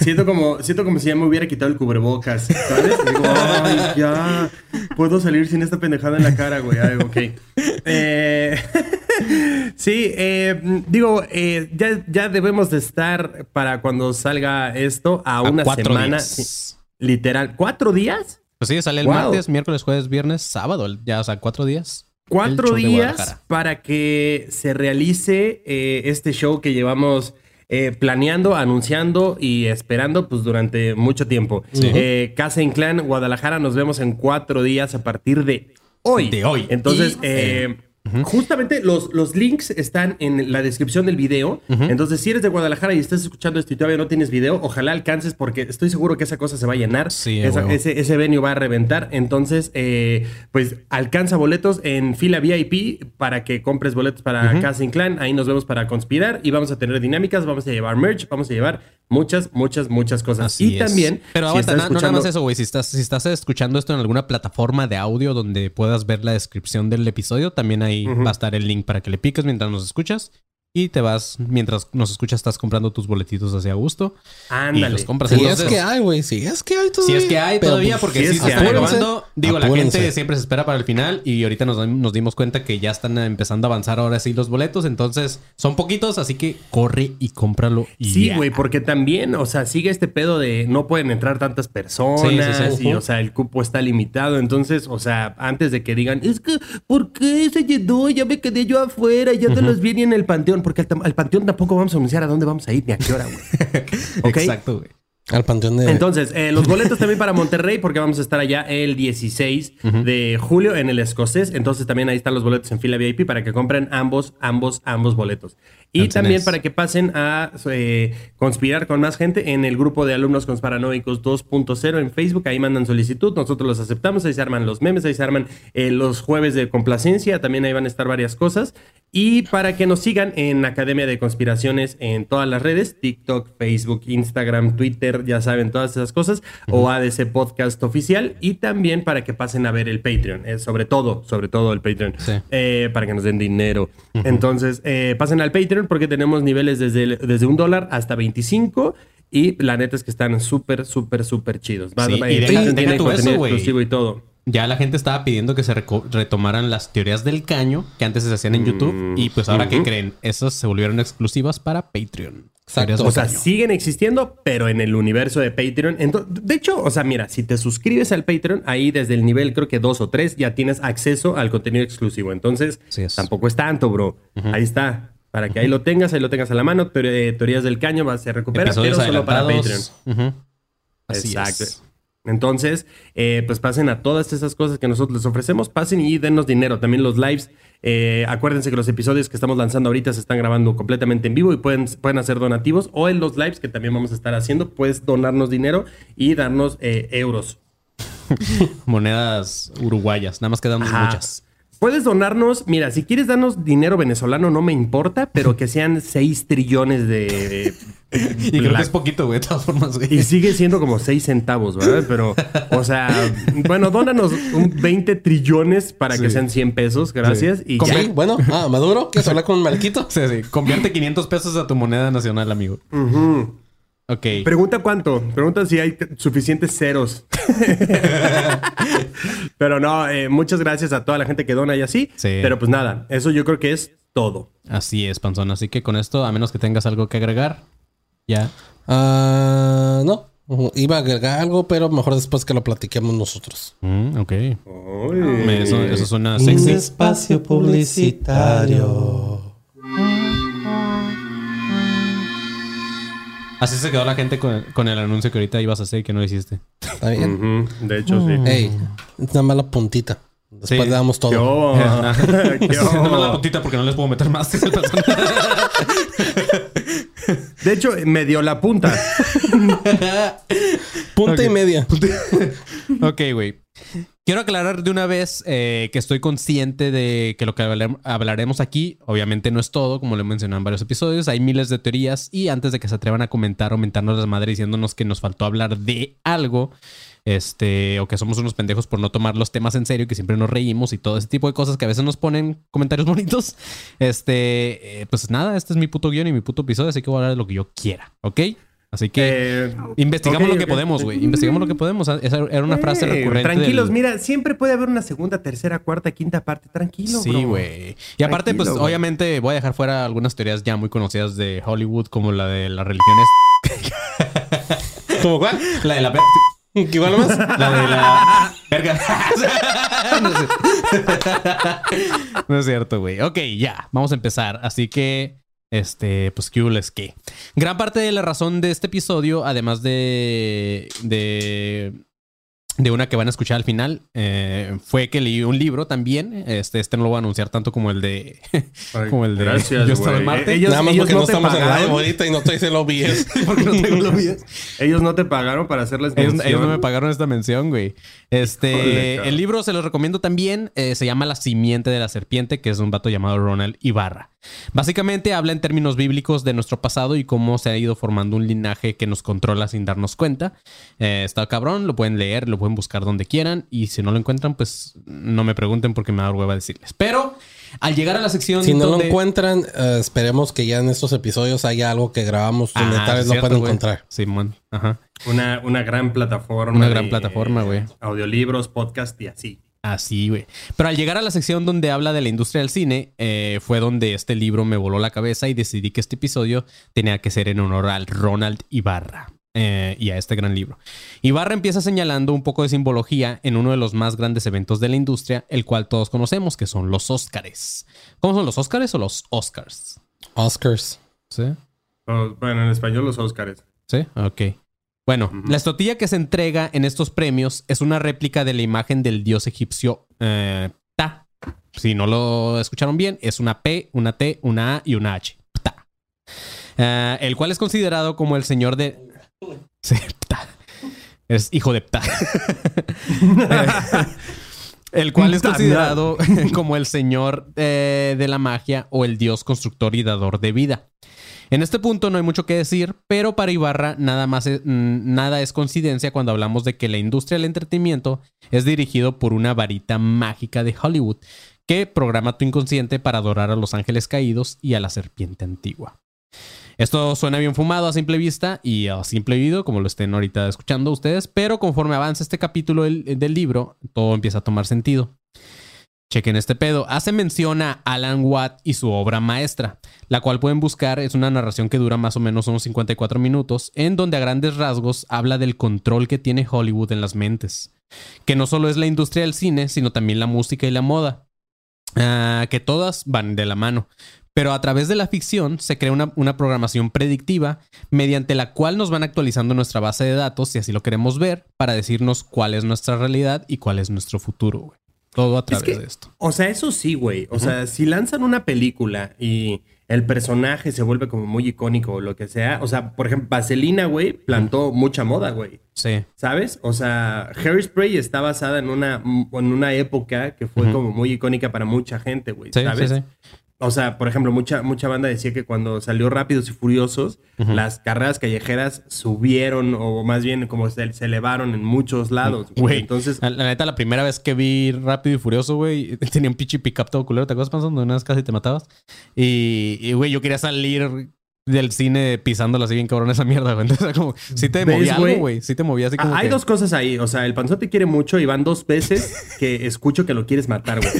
[SPEAKER 4] siento como, siento como si ya me hubiera quitado el cubrebocas, ¿sabes? Digo, ay, ya puedo salir sin esta pendejada en la cara, güey. Ay, ok. Eh, sí, eh, digo, eh, ya, ya debemos de estar para cuando salga esto a,
[SPEAKER 1] a
[SPEAKER 4] una
[SPEAKER 1] cuatro
[SPEAKER 4] semana.
[SPEAKER 1] días.
[SPEAKER 4] literal, ¿cuatro días?
[SPEAKER 1] Pues sí, sale el
[SPEAKER 4] Wow.
[SPEAKER 1] martes, miércoles, jueves, viernes, sábado. Ya, o sea, cuatro días.
[SPEAKER 4] Cuatro días para que se realice eh, este show que llevamos eh, planeando, anunciando y esperando pues durante mucho tiempo. Eh, Casa Inclán, Guadalajara, nos vemos en cuatro días a partir de hoy.
[SPEAKER 1] De hoy.
[SPEAKER 4] Entonces,
[SPEAKER 1] Y,
[SPEAKER 4] eh, justamente los, los links están en la descripción del video. Entonces, si eres de Guadalajara y estás escuchando esto y todavía no tienes video, ojalá alcances porque estoy seguro que esa cosa se va a llenar.
[SPEAKER 1] Sí,
[SPEAKER 4] Esa- ese, ese venue va a reventar. Entonces, eh, pues alcanza boletos en fila VIP para que compres boletos para Casa Inclán. Ahí nos vemos para conspirar y vamos a tener dinámicas, vamos a llevar merch, vamos a llevar muchas, muchas, muchas cosas.
[SPEAKER 1] Así
[SPEAKER 4] y
[SPEAKER 1] es.
[SPEAKER 4] también,
[SPEAKER 1] Pero
[SPEAKER 4] si
[SPEAKER 1] aguanta, no nada más eso, güey. Si estás, si estás escuchando esto en alguna plataforma de audio donde puedas ver la descripción del episodio, también ahí va a estar el link para que le piques mientras nos escuchas. Y te vas, mientras nos escuchas, estás comprando tus boletitos hacia gusto. Y
[SPEAKER 4] Ándale.
[SPEAKER 1] los compras.
[SPEAKER 2] Si
[SPEAKER 1] Entonces,
[SPEAKER 2] es que hay, güey. Si es que hay todavía.
[SPEAKER 1] si es que hay todavía,
[SPEAKER 2] pues,
[SPEAKER 1] porque
[SPEAKER 4] si es
[SPEAKER 1] sí se
[SPEAKER 4] que
[SPEAKER 1] están acabando. Digo, la gente siempre se espera para el final y ahorita nos, nos dimos cuenta que ya están empezando a avanzar ahora sí los boletos. Entonces, son poquitos, así que corre y cómpralo. Y
[SPEAKER 4] Sí, güey, porque también, o sea, sigue este pedo de no pueden entrar tantas personas
[SPEAKER 1] Sí, sí, sí.
[SPEAKER 4] y, o sea, el cupo está limitado. Entonces, o sea, antes de que digan, es que, ¿por qué se llenó? Ya me quedé yo afuera, ya te los vi ni en el panteón, porque al, panteón tampoco vamos a anunciar a dónde vamos a ir ni a qué hora, güey.
[SPEAKER 1] Exacto, güey.
[SPEAKER 2] Al panteón de.
[SPEAKER 4] Entonces, eh, los boletos también para Monterrey, porque vamos a estar allá el 16 de julio en el Escocés. Entonces, también ahí están los boletos en fila VIP para que compren ambos, ambos, ambos boletos. Y también para que pasen a eh, conspirar con más gente en el grupo de alumnos conspiranoicos 2.0 en Facebook. Ahí mandan solicitud, nosotros los aceptamos. Ahí se arman los memes, ahí se arman eh, los jueves de complacencia. También ahí van a estar varias cosas. Y para que nos sigan en Academia de Conspiraciones en todas las redes, TikTok, Facebook, Instagram, Twitter, ya saben, todas esas cosas, o ADC Podcast Oficial, y también para que pasen a ver el Patreon, eh, sobre todo, sobre todo el Patreon,
[SPEAKER 1] Sí.
[SPEAKER 4] eh, para que nos den dinero. Entonces, eh, pasen al Patreon porque tenemos niveles desde, el- desde un dólar hasta 25. Y la neta es que están súper, súper, súper chidos.
[SPEAKER 1] Sí, y deja-
[SPEAKER 4] contenido
[SPEAKER 1] eso,
[SPEAKER 4] exclusivo y todo.
[SPEAKER 1] ya la gente estaba pidiendo que se retomaran las teorías del caño que antes se hacían en YouTube.
[SPEAKER 4] Mm,
[SPEAKER 1] Y pues ahora, ¿qué
[SPEAKER 4] ujú.
[SPEAKER 1] creen? Esas se volvieron exclusivas para Patreon.
[SPEAKER 2] Exacto.
[SPEAKER 4] O sea,
[SPEAKER 1] caño.
[SPEAKER 4] siguen existiendo, pero en el universo de Patreon. Ento- de hecho, o sea, mira, si te suscribes al Patreon, ahí desde el nivel creo que dos o tres ya tienes acceso al contenido exclusivo. Entonces,
[SPEAKER 1] es.
[SPEAKER 4] tampoco es tanto, bro. Ahí está. Para que ahí lo tengas, ahí lo tengas a la mano. Eh, teorías del caño va a recupera,
[SPEAKER 1] Episodios
[SPEAKER 4] pero solo para Patreon.
[SPEAKER 1] Así
[SPEAKER 4] Exacto.
[SPEAKER 1] es.
[SPEAKER 4] Entonces, eh, pues pasen a todas esas cosas que nosotros les ofrecemos, pasen y denos dinero. También los lives, eh, acuérdense que los episodios que estamos lanzando ahorita se están grabando completamente en vivo y pueden, pueden hacer donativos o en los lives que también vamos a estar haciendo, puedes donarnos dinero y darnos eh, euros.
[SPEAKER 1] Monedas uruguayas. Nada más quedan
[SPEAKER 4] Ajá.
[SPEAKER 1] muchas.
[SPEAKER 4] Puedes donarnos, mira, si quieres darnos dinero venezolano no me importa, pero que sean 6 trillones de...
[SPEAKER 1] Y creo que es poquito, güey, de todas formas, güey.
[SPEAKER 4] Y sigue siendo como 6 centavos, ¿verdad? Pero, o sea, bueno, dónanos un 20 trillones para que sean 100 pesos, gracias. Y
[SPEAKER 2] Sí,
[SPEAKER 4] ya.
[SPEAKER 2] bueno, ah, Maduro, ¿quieres hablar con Marquito?
[SPEAKER 1] Sí, sí. Convierte 500 pesos a tu moneda nacional, amigo.
[SPEAKER 4] Ujú.
[SPEAKER 1] Ok.
[SPEAKER 4] Pregunta cuánto. Pregunta si hay suficientes ceros. Pero no, eh, muchas gracias a toda la gente que dona y así.
[SPEAKER 1] Sí.
[SPEAKER 4] Pero pues nada, eso yo creo que es todo.
[SPEAKER 1] Así es, Panzón. Así que con esto, a menos que tengas algo que agregar, ya.
[SPEAKER 2] Ah, no. Iba a agregar algo, pero mejor después que lo platiquemos nosotros.
[SPEAKER 1] Mm, ok. Eso, eso suena
[SPEAKER 2] Un
[SPEAKER 1] sexy.
[SPEAKER 2] espacio publicitario.
[SPEAKER 1] Así se quedó la gente con, con el anuncio que ahorita ibas a hacer y que no hiciste.
[SPEAKER 2] ¿Está bien?
[SPEAKER 4] Ujú, De hecho, sí.
[SPEAKER 2] Ey, es una mala puntita. Después
[SPEAKER 1] Sí.
[SPEAKER 2] le damos todo.
[SPEAKER 4] Yo.
[SPEAKER 1] haciendo más la puntita porque no les puedo meter más. el.
[SPEAKER 4] De hecho, me dio la punta.
[SPEAKER 2] Punta y media.
[SPEAKER 1] ok, güey. Quiero aclarar de una vez eh, que estoy consciente de que lo que hablarem- hablaremos aquí, obviamente no es todo, como lo mencionado en varios episodios. Hay miles de teorías y antes de que se atrevan a comentar o mentarnos las madres diciéndonos que nos faltó hablar de algo, este, o que somos unos pendejos por no tomar los temas en serio, que siempre nos reímos y todo ese tipo de cosas que a veces nos ponen comentarios bonitos. Este, eh, pues nada, este es mi puto guion y mi puto episodio, así que voy a hablar de lo que yo quiera, ¿ok? Así que
[SPEAKER 4] Eh,
[SPEAKER 1] investigamos lo que podemos, güey. Investigamos lo que podemos. Esa era una frase
[SPEAKER 4] Eh,
[SPEAKER 1] recurrente.
[SPEAKER 4] Tranquilos,
[SPEAKER 1] del-
[SPEAKER 4] mira, siempre puede haber una segunda, tercera, cuarta, quinta parte. Tranquilo,
[SPEAKER 1] Sí,
[SPEAKER 4] bro.
[SPEAKER 1] güey. Y aparte,
[SPEAKER 4] Tranquilo,
[SPEAKER 1] pues
[SPEAKER 4] güey.
[SPEAKER 1] obviamente voy a dejar fuera algunas teorías ya muy conocidas de Hollywood, como la de las religiones.
[SPEAKER 2] ¿Cómo cuál?
[SPEAKER 1] La de la...
[SPEAKER 2] ¿Igual más?
[SPEAKER 1] La de la... Verga. no. No es cierto, güey. Ok, ya. Vamos a empezar. Así que... Este, pues, ¿qué les qué? Gran parte de la razón de este episodio, además de... de de una que van a escuchar al final, eh, fue que leí un libro también. Este, este no lo voy a anunciar tanto como el de... Como el de
[SPEAKER 4] Gracias,
[SPEAKER 1] Yo estaba en. Marte.
[SPEAKER 4] Ellos,
[SPEAKER 2] Nada más
[SPEAKER 4] ellos
[SPEAKER 2] porque no, estamos en live ahorita y no estoy diciendo OBS.
[SPEAKER 1] porque no tengo los videos.
[SPEAKER 4] Ellos no te pagaron para hacerles
[SPEAKER 1] Ellos,
[SPEAKER 4] mención.
[SPEAKER 1] ellos no me pagaron esta mención, güey. Este, el libro se los recomiendo también. eh, se llama La simiente de la serpiente, que es un vato llamado Ronald Ibarra. Básicamente habla en términos bíblicos de nuestro pasado y cómo se ha ido formando un linaje que nos controla sin darnos cuenta. Eh, está cabrón, lo pueden leer, lo pueden buscar donde quieran. Y si no lo encuentran, pues no me pregunten porque me da hueva decirles. Pero al llegar a la sección.
[SPEAKER 2] Si no lo encuentran, eh, esperemos que ya en estos episodios haya algo que grabamos donde
[SPEAKER 1] Ah,
[SPEAKER 2] tal vez lo puedan encontrar.
[SPEAKER 1] Simón, ajá.
[SPEAKER 4] Una, una gran plataforma.
[SPEAKER 1] Una gran
[SPEAKER 4] de,
[SPEAKER 1] plataforma, güey.
[SPEAKER 4] Audiolibros, podcast y así.
[SPEAKER 1] Así, güey. Pero al llegar a la sección donde habla de la industria del cine, eh, fue donde este libro me voló la cabeza y decidí que este episodio tenía que ser en honor al Ronald Ibarra. eh, y a este gran libro. Ibarra empieza señalando un poco de simbología en uno de los más grandes eventos de la industria, el cual todos conocemos, que son los Óscares. ¿Cómo son los Óscares o los Oscars?
[SPEAKER 2] Oscars.
[SPEAKER 1] ¿Sí?
[SPEAKER 4] Oh, bueno, en español los Óscares.
[SPEAKER 1] Sí, ok. Bueno, la estotilla que se entrega en estos premios es una réplica de la imagen del dios egipcio eh, Ta. Si no lo escucharon bien, es una P, una T, una A y una H. Ptah. Eh, el cual es considerado como el señor de... Sí. Es hijo de Ptah. Eh, el cual es considerado como el señor eh, de la magia o el dios constructor y dador de vida. En este punto no hay mucho que decir, pero para Ibarra nada más es, mm, nada es coincidencia cuando hablamos de que la industria del entretenimiento es dirigido por una varita mágica de Hollywood que programa tu inconsciente para adorar a los ángeles caídos y a la serpiente antigua. Esto suena bien fumado a simple vista y a simple oído, como lo estén ahorita escuchando ustedes, pero conforme avanza este capítulo del, del libro, todo empieza a tomar sentido. Chequen este pedo. Hace mención a Alan Watt y su obra maestra, la cual pueden buscar. Es una narración que dura más o menos unos 54 minutos, en donde a grandes rasgos habla del control que tiene Hollywood en las mentes. Que no solo es la industria del cine, sino también la música y la moda. Ah, que todas van de la mano. Pero a través de la ficción se crea una, una programación predictiva mediante la cual nos van actualizando nuestra base de datos, si así lo queremos ver, para decirnos cuál es nuestra realidad y cuál es nuestro futuro. Todo a través
[SPEAKER 4] que-
[SPEAKER 1] de esto.
[SPEAKER 4] O sea, eso sí, güey. O sea, si lanzan una película y el personaje se vuelve como muy icónico o lo que sea. O sea, por ejemplo, Vaselina, güey, plantó mucha moda, güey.
[SPEAKER 1] Sí.
[SPEAKER 4] ¿Sabes? O sea, Hairspray está basada en una, en una época que fue como muy icónica para mucha gente, güey.
[SPEAKER 1] Sí,
[SPEAKER 4] ¿Sabes?
[SPEAKER 1] sí, sí.
[SPEAKER 4] O sea, por ejemplo, mucha, mucha banda decía que cuando salió Rápidos y Furiosos, las carreras callejeras subieron o más bien como se, se elevaron en muchos lados. güey. Entonces,
[SPEAKER 1] la, la neta, la primera vez que vi Rápido y Furioso, güey, tenía un pinche pickup todo culero. ¿Te acuerdas, Panzón? Donde una vez casi te matabas. Y, güey, yo quería salir del cine pisándolo así bien cabrón esa mierda, güey. Entonces, como, sí te
[SPEAKER 4] ¿Ves,
[SPEAKER 1] movía
[SPEAKER 4] güey?
[SPEAKER 1] algo, güey. Sí te movía así como
[SPEAKER 4] Ah, hay
[SPEAKER 1] que-
[SPEAKER 4] dos cosas ahí. O sea, el panzón te quiere mucho y van dos veces que escucho que lo quieres matar, güey.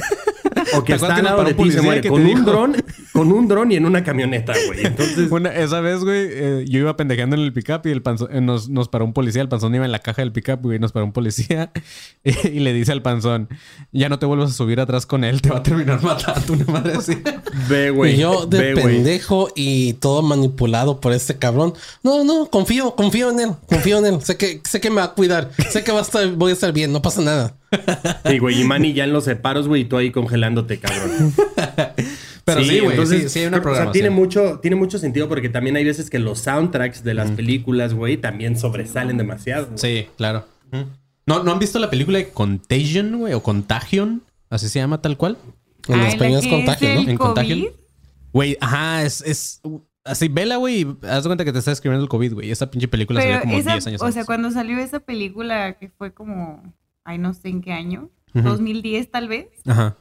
[SPEAKER 4] O que
[SPEAKER 1] ¿Te acuerdas
[SPEAKER 4] está al lado de ti con un
[SPEAKER 1] dijo?
[SPEAKER 4] dron, con un dron y en una camioneta, güey. Entonces,
[SPEAKER 1] Una- esa vez, güey, eh, yo iba pendejeando en el pickup y el panzón, eh, nos, nos paró un policía. El panzón iba en la caja del pickup, güey, nos paró un policía y, y le dice al panzón: Ya no te vuelvas a subir atrás con él, te va a terminar matando una madre así.
[SPEAKER 4] ve, güey.
[SPEAKER 2] y yo de
[SPEAKER 4] ve, güey.
[SPEAKER 2] pendejo y todo manipulado por este cabrón. No, no, confío, confío en él, confío en él. Sé que, sé que me va a cuidar, sé que va a estar, voy a estar bien, no pasa nada.
[SPEAKER 4] Sí, güey. Y Manny ya en los separos, güey, y tú ahí congelándote, cabrón.
[SPEAKER 1] Pero sí, güey,
[SPEAKER 4] entonces,
[SPEAKER 1] sí, sí hay una
[SPEAKER 4] O sea,
[SPEAKER 1] programación.
[SPEAKER 4] tiene mucho, tiene mucho sentido porque también hay veces que los soundtracks de las películas, güey, también sobresalen demasiado.
[SPEAKER 1] Sí, claro. ¿No, ¿No han visto la película de Contagion, güey? O Contagion, así se llama tal cual.
[SPEAKER 2] En
[SPEAKER 5] Ay,
[SPEAKER 2] español es
[SPEAKER 5] que
[SPEAKER 2] contagio,
[SPEAKER 5] el
[SPEAKER 2] ¿no?
[SPEAKER 1] En Contagion. Güey, ajá, es, es así, vela, güey, y haz de cuenta que te está escribiendo el COVID, güey. Esa pinche película
[SPEAKER 5] Pero
[SPEAKER 1] salió como
[SPEAKER 5] esa,
[SPEAKER 1] 10 años
[SPEAKER 5] o sea,
[SPEAKER 1] antes.
[SPEAKER 5] cuando salió esa película que fue como, ay, no sé en qué año,
[SPEAKER 1] Ujú.
[SPEAKER 5] 2010 tal vez,
[SPEAKER 1] Ajá.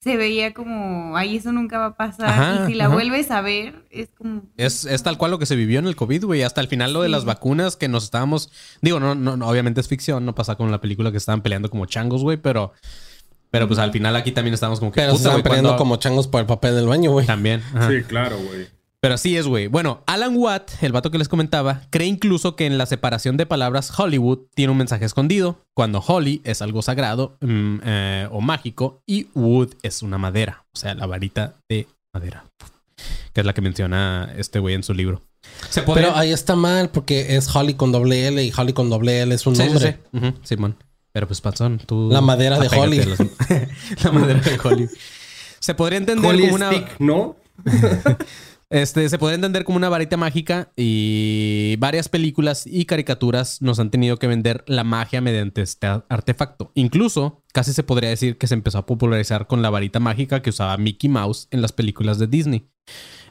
[SPEAKER 5] se veía como, ay, eso nunca va a pasar.
[SPEAKER 1] Ajá,
[SPEAKER 5] y si la
[SPEAKER 1] ajá.
[SPEAKER 5] vuelves a ver, es como...
[SPEAKER 1] Es, es tal cual lo que se vivió en el COVID, güey. Hasta el final lo de
[SPEAKER 5] Sí.
[SPEAKER 1] las vacunas que nos estábamos... Digo, no, no, no, obviamente es ficción. No pasa con la película que estaban peleando como changos, güey. Pero... Pero pues al final aquí también estábamos como que...
[SPEAKER 2] Pero se
[SPEAKER 1] puta,
[SPEAKER 2] están peleando
[SPEAKER 1] ¿cuándo-
[SPEAKER 2] como changos por el papel del baño, güey.
[SPEAKER 1] También. ajá.
[SPEAKER 4] Sí, claro, güey.
[SPEAKER 1] Pero así es, güey. Bueno, Alan Watt, el vato que les comentaba, cree incluso que en la separación de palabras Hollywood tiene un mensaje escondido, cuando Holly es algo sagrado mm, eh, o mágico y Wood es una madera, o sea, la varita de madera, que es la que menciona este güey en su libro. Se.
[SPEAKER 2] Pero ahí está mal porque es Holly con doble L y Holly con doble L es un
[SPEAKER 1] Sí, sí,
[SPEAKER 2] nombre.
[SPEAKER 1] sí. Ujú, Simón. Pero pues, Panzón, tú...
[SPEAKER 2] La madera de Holly.
[SPEAKER 1] la madera de Holly. Se podría entender
[SPEAKER 4] Holy
[SPEAKER 1] como una...
[SPEAKER 4] Stick, ¿no?
[SPEAKER 1] Este, se puede entender como una varita mágica y varias películas y caricaturas nos han tenido que vender la magia mediante este artefacto. Incluso, casi se podría decir que se empezó a popularizar con la varita mágica que usaba Mickey Mouse en las películas de Disney.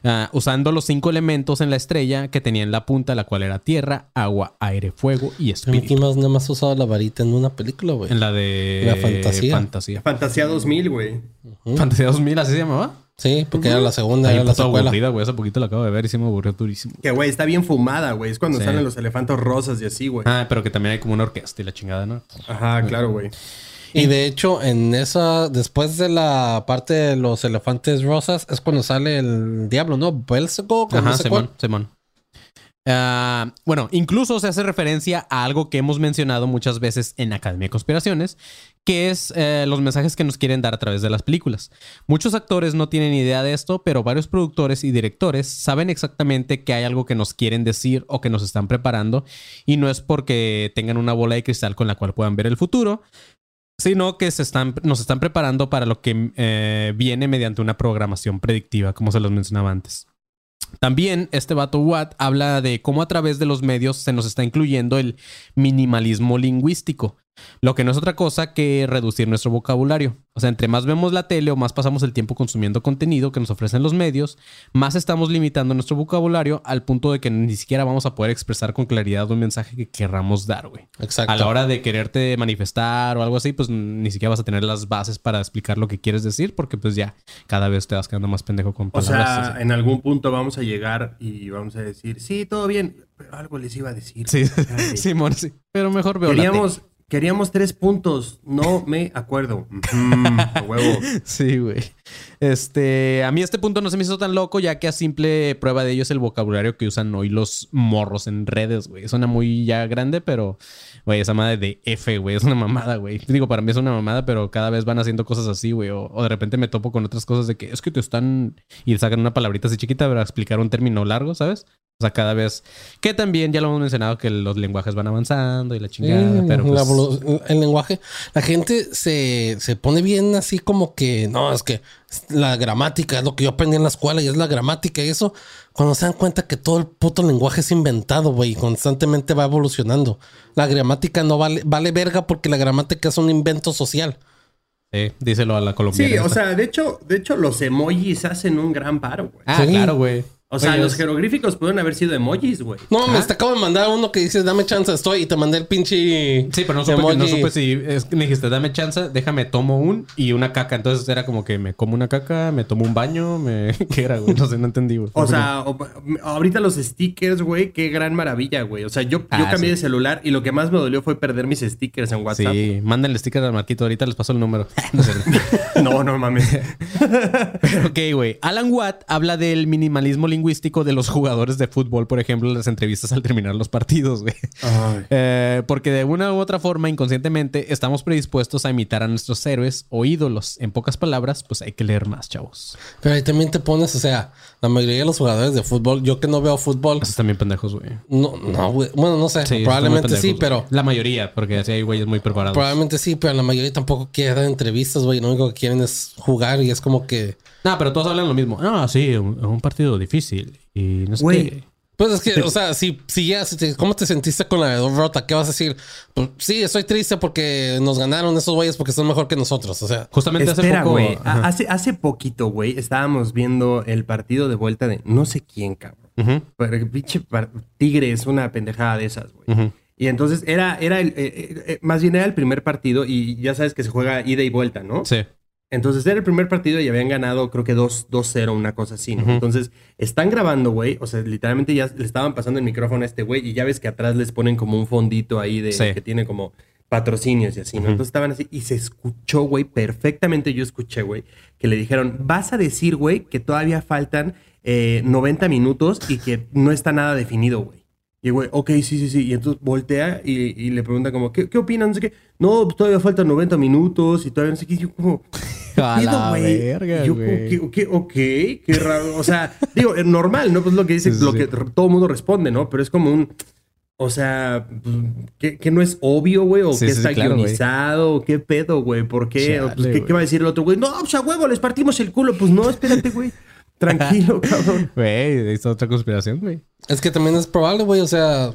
[SPEAKER 1] Ah, usando los cinco elementos en la estrella que tenía en la punta, la cual era tierra, agua, aire, fuego y
[SPEAKER 2] Pero Mickey
[SPEAKER 1] espíritu.
[SPEAKER 2] Mouse nada más usado la varita en una película, güey.
[SPEAKER 1] En la de
[SPEAKER 2] La fantasía.
[SPEAKER 1] Fantasía.
[SPEAKER 4] Fantasía 2000, güey.
[SPEAKER 1] Fantasía 2000, así se llamaba.
[SPEAKER 2] Sí, porque era la segunda,
[SPEAKER 1] Ahí
[SPEAKER 2] era la secuela.
[SPEAKER 1] aburrida, güey. Hace poquito la acabo de ver y sí me aburrió durísimo.
[SPEAKER 4] Que, güey, está bien fumada, güey. Es cuando
[SPEAKER 1] Sí.
[SPEAKER 4] salen los elefantes rosas y así, güey.
[SPEAKER 1] Ah, pero que también hay como una orquesta y la chingada, ¿no?
[SPEAKER 4] Ajá, claro, güey.
[SPEAKER 2] Y de hecho, en esa, después de la parte de los elefantes rosas, es cuando sale el diablo, ¿no? Belzebub, o no
[SPEAKER 1] Ajá,
[SPEAKER 2] sé
[SPEAKER 1] Simón,
[SPEAKER 2] cuál.
[SPEAKER 1] Simón. Ah, bueno, incluso se hace referencia a algo que hemos mencionado muchas veces en Academia de Conspiraciones, que es eh, los mensajes que nos quieren dar a través de las películas. Muchos actores no tienen idea de esto, pero varios productores y directores saben exactamente que hay algo que nos quieren decir o que nos están preparando, y no es porque tengan una bola de cristal con la cual puedan ver el futuro, sino que se están, nos están preparando para lo que eh, viene mediante una programación predictiva, como se los mencionaba antes. También este vato Watt habla de cómo a través de los medios se nos está incluyendo el minimalismo lingüístico, Lo que no es otra cosa que reducir nuestro vocabulario. O sea, entre más vemos la tele o más pasamos el tiempo consumiendo contenido que nos ofrecen los medios, más estamos limitando nuestro vocabulario al punto de que ni siquiera vamos a poder expresar con claridad un mensaje que querramos dar, güey.
[SPEAKER 2] Exacto.
[SPEAKER 1] A la hora de quererte manifestar o algo así, pues ni siquiera vas a tener las bases para explicar lo que quieres decir, porque pues ya cada vez te vas quedando más pendejo con
[SPEAKER 4] O
[SPEAKER 1] palabras.
[SPEAKER 4] sea, en algún punto vamos a llegar y vamos a decir, sí, todo bien, pero algo les iba a decir.
[SPEAKER 1] sí, Simón, sí. Pero mejor veo la
[SPEAKER 4] Queríamos, queríamos tres puntos, no me acuerdo. Mm, huevo.
[SPEAKER 1] Sí, güey. Este, a mí este punto no se me hizo tan loco, ya que a simple prueba de ello es el vocabulario que usan hoy los morros en redes, güey. Suena muy ya grande, pero, güey, esa madre de F, güey, es una mamada, güey. Digo, para mí es una mamada, pero cada vez van haciendo cosas así, güey. O, o de repente me topo con otras cosas de que es que te están y sacan una palabrita así chiquita para explicar un término largo, ¿sabes? O sea, cada vez que también ya lo hemos mencionado que los lenguajes van avanzando y la chingada,
[SPEAKER 2] Sí,
[SPEAKER 1] pero pues,
[SPEAKER 2] el lenguaje. La gente se, se pone bien así como que no, es que la gramática es lo que yo aprendí en la escuela y es la gramática y eso. Cuando se dan cuenta que todo el puto lenguaje es inventado, güey, constantemente va evolucionando. La gramática no vale, vale verga porque la gramática es un invento social.
[SPEAKER 1] sí, díselo a la colombiana.
[SPEAKER 4] Sí, o
[SPEAKER 1] esta.
[SPEAKER 4] sea, de hecho, de hecho, los emojis hacen un gran paro, güey.
[SPEAKER 1] Ah,
[SPEAKER 2] Sí.
[SPEAKER 1] claro, güey.
[SPEAKER 4] O sea,
[SPEAKER 1] Oye,
[SPEAKER 4] los jeroglíficos pueden haber sido emojis, güey.
[SPEAKER 2] No, me te acabo de mandar uno que dice dame chance, estoy y te mandé el pinche.
[SPEAKER 1] Sí, pero no supe, que- no
[SPEAKER 2] emoji.
[SPEAKER 1] supe si es que me dijiste, dame chance, déjame tomo un y una caca. Entonces era como que me como una caca, me tomo un baño, me... ¿Qué era, güey? No sé, no entendí, güey.
[SPEAKER 4] O sea, o- ahorita los stickers, güey, qué gran maravilla, güey. O sea, yo, yo
[SPEAKER 1] Ah,
[SPEAKER 4] cambié
[SPEAKER 1] sí.
[SPEAKER 4] de celular y lo que más me dolió fue perder mis stickers en WhatsApp.
[SPEAKER 1] Sí, mándenle sticker al Marquito, ahorita les paso el número. No sé.
[SPEAKER 4] No, no mames.
[SPEAKER 1] ok, güey. Alan Watt habla del minimalismo lingüístico de los jugadores de fútbol, por ejemplo, en las entrevistas al terminar los partidos, güey. Eh, porque de una u otra forma, inconscientemente, estamos predispuestos a imitar a nuestros héroes o ídolos. En pocas palabras, pues hay que leer más, chavos.
[SPEAKER 2] Pero ahí también te pones, o sea, la mayoría de los jugadores de fútbol, yo que no veo fútbol,
[SPEAKER 1] Esos también pendejos, güey.
[SPEAKER 2] no, no, güey. Bueno, no sé,
[SPEAKER 1] Sí,
[SPEAKER 2] probablemente sí, pero.
[SPEAKER 1] La mayoría, porque así hay güeyes muy preparados.
[SPEAKER 2] Probablemente sí, pero la mayoría tampoco quiere dar entrevistas, güey. Lo único que quieren es jugar y es como que.
[SPEAKER 1] No, pero todos hablan lo mismo. No, sí, un, un partido difícil. Y no sé
[SPEAKER 4] Güey.
[SPEAKER 1] qué.
[SPEAKER 2] Pues es que, o sea, si, si ya, si te- ¿cómo te sentiste con la derrota? ¿Qué vas a decir? Pues, sí, estoy triste porque nos ganaron esos güeyes porque son mejor que nosotros. O sea,
[SPEAKER 1] Justamente
[SPEAKER 4] Espera,
[SPEAKER 1] hace poco. Ajá.
[SPEAKER 4] Hace, hace poquito, güey, estábamos viendo el partido de vuelta de no sé quién, cabrón.
[SPEAKER 1] Ujú,
[SPEAKER 4] Pero el pinche Tigre es una pendejada de esas, güey. Y entonces era, era el, eh, eh, eh, más bien era el primer partido y ya sabes que se juega ida y vuelta, ¿no?
[SPEAKER 1] Sí.
[SPEAKER 4] Entonces era el primer partido y habían ganado creo que 2 2-0, una cosa así, ¿no? Entonces están grabando, güey. O sea, literalmente ya le estaban pasando el micrófono a este güey y ya ves que atrás les ponen como un fondito ahí de
[SPEAKER 1] Sí.
[SPEAKER 4] que tiene como patrocinios y así, ¿no? Entonces estaban así y se escuchó, güey, perfectamente yo escuché, güey, que le dijeron, vas a decir, güey, que todavía faltan eh, 90 minutos y que no está nada definido, güey. Y güey, ok, sí, sí, sí. Y entonces voltea y, y le pregunta como, ¿qué, qué opinan? No sé qué. No, pues todavía faltan 90 minutos y todavía no sé qué. Y yo como,
[SPEAKER 1] A la verga,
[SPEAKER 4] yo,
[SPEAKER 1] güey.
[SPEAKER 4] ok, ok, ok, qué raro. O sea, digo, es normal, ¿no? Pues lo que dice,
[SPEAKER 1] Sí,
[SPEAKER 4] lo
[SPEAKER 1] sí.
[SPEAKER 4] que todo el mundo responde, ¿no? Pero es como un. O sea, pues, ¿qué, qué no es obvio, güey? ¿O
[SPEAKER 1] Sí, sí,
[SPEAKER 4] está
[SPEAKER 1] claro,
[SPEAKER 4] guionizado? ¿O qué pedo, güey? ¿Por qué? O, pues, ¿qué,
[SPEAKER 1] güey.
[SPEAKER 4] qué va a decir el otro güey? No, pues a huevo, les partimos el culo. Pues no, espérate, güey. Tranquilo, cabrón.
[SPEAKER 1] Güey, es otra conspiración, güey.
[SPEAKER 2] es que también es probable, güey. O sea,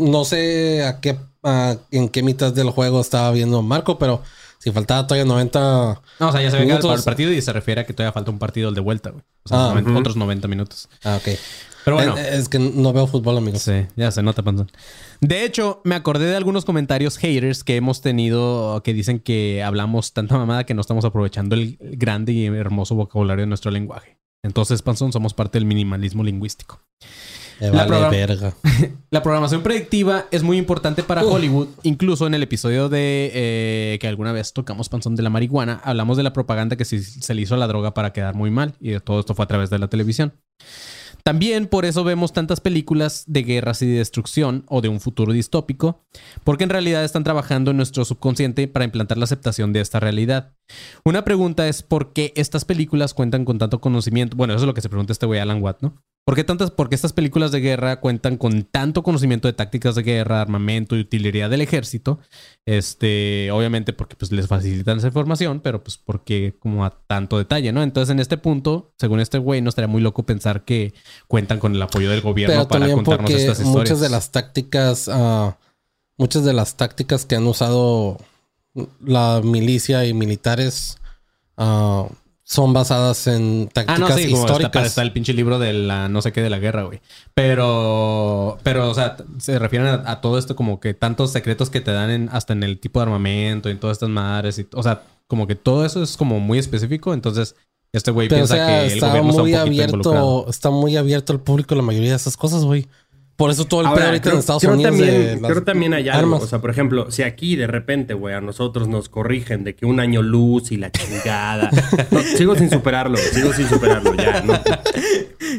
[SPEAKER 2] no sé a qué, a- en qué mitad del juego estaba viendo Marco, pero si faltaba todavía 90.
[SPEAKER 1] No, o sea, ya se ve que
[SPEAKER 2] Minutos.
[SPEAKER 1] el partido y se refiere a que todavía falta un partido el de vuelta, güey. O sea,
[SPEAKER 2] Ah,
[SPEAKER 1] otros 90 minutos.
[SPEAKER 2] Ah, ok.
[SPEAKER 1] Pero bueno.
[SPEAKER 2] Eh, Es, que no veo fútbol, amigos.
[SPEAKER 1] Sí, ya se nota, panzón. De hecho, me acordé de algunos comentarios haters que hemos tenido que dicen que hablamos tanta mamada que no estamos aprovechando el grande y hermoso vocabulario de nuestro lenguaje. Entonces, panzón, somos parte del minimalismo lingüístico.
[SPEAKER 2] Me
[SPEAKER 1] La
[SPEAKER 2] vale
[SPEAKER 1] program-
[SPEAKER 2] verga.
[SPEAKER 1] La programación predictiva es muy importante para Hollywood. Incluso en el episodio de eh, que alguna vez tocamos panzón de la marihuana, hablamos de la propaganda que se, se le hizo a la droga para quedar muy mal. Y todo esto fue a través de la televisión. También por eso vemos tantas películas de guerras y de destrucción o de un futuro distópico, porque en realidad están trabajando en nuestro subconsciente para implantar la aceptación de esta realidad. Una pregunta es por qué estas películas cuentan con tanto conocimiento. Bueno, eso es lo que se pregunta este güey Alan Watt, ¿no? ¿Por qué, tantas, ¿Por qué estas películas de guerra cuentan con tanto conocimiento de tácticas de guerra, armamento y utilería del ejército? Este, obviamente porque pues les facilitan esa información, pero pues porque como a tanto detalle, ¿no? Entonces en este punto, según este güey, no estaría muy loco pensar que cuentan con el apoyo del gobierno
[SPEAKER 2] Pero
[SPEAKER 1] para contarnos
[SPEAKER 2] porque
[SPEAKER 1] estas historias.
[SPEAKER 2] muchas de las tácticas ah, muchas de las tácticas que han usado la milicia y militares ah, son basadas en
[SPEAKER 1] Ah,
[SPEAKER 2] tácticas
[SPEAKER 1] no, sí, como está,
[SPEAKER 2] históricas.
[SPEAKER 1] está el pinche libro de la no sé qué de la guerra, güey. Pero, pero, o sea, se refieren a, a todo esto como que tantos secretos que te dan en, hasta en el tipo de armamento y en todas estas madres. Y, o sea, como que todo eso es como muy específico. Entonces, este güey
[SPEAKER 2] o
[SPEAKER 1] piensa
[SPEAKER 2] sea,
[SPEAKER 1] que el
[SPEAKER 2] está
[SPEAKER 1] gobierno está un
[SPEAKER 2] muy
[SPEAKER 1] poquito involucrado.
[SPEAKER 2] abierto, está muy abierto al público la mayoría de esas cosas, güey. Por eso todo el pedo
[SPEAKER 4] Ahora,
[SPEAKER 2] ahorita
[SPEAKER 4] creo,
[SPEAKER 2] en Estados
[SPEAKER 4] creo
[SPEAKER 2] Unidos
[SPEAKER 4] también,
[SPEAKER 2] de las
[SPEAKER 4] creo también hay algo.
[SPEAKER 2] armas.
[SPEAKER 4] O sea, por ejemplo, si aquí de repente, güey, a nosotros nos corrigen de que un año luz y la chingada. No, sigo sin superarlo, sigo sin superarlo, ya, ¿no?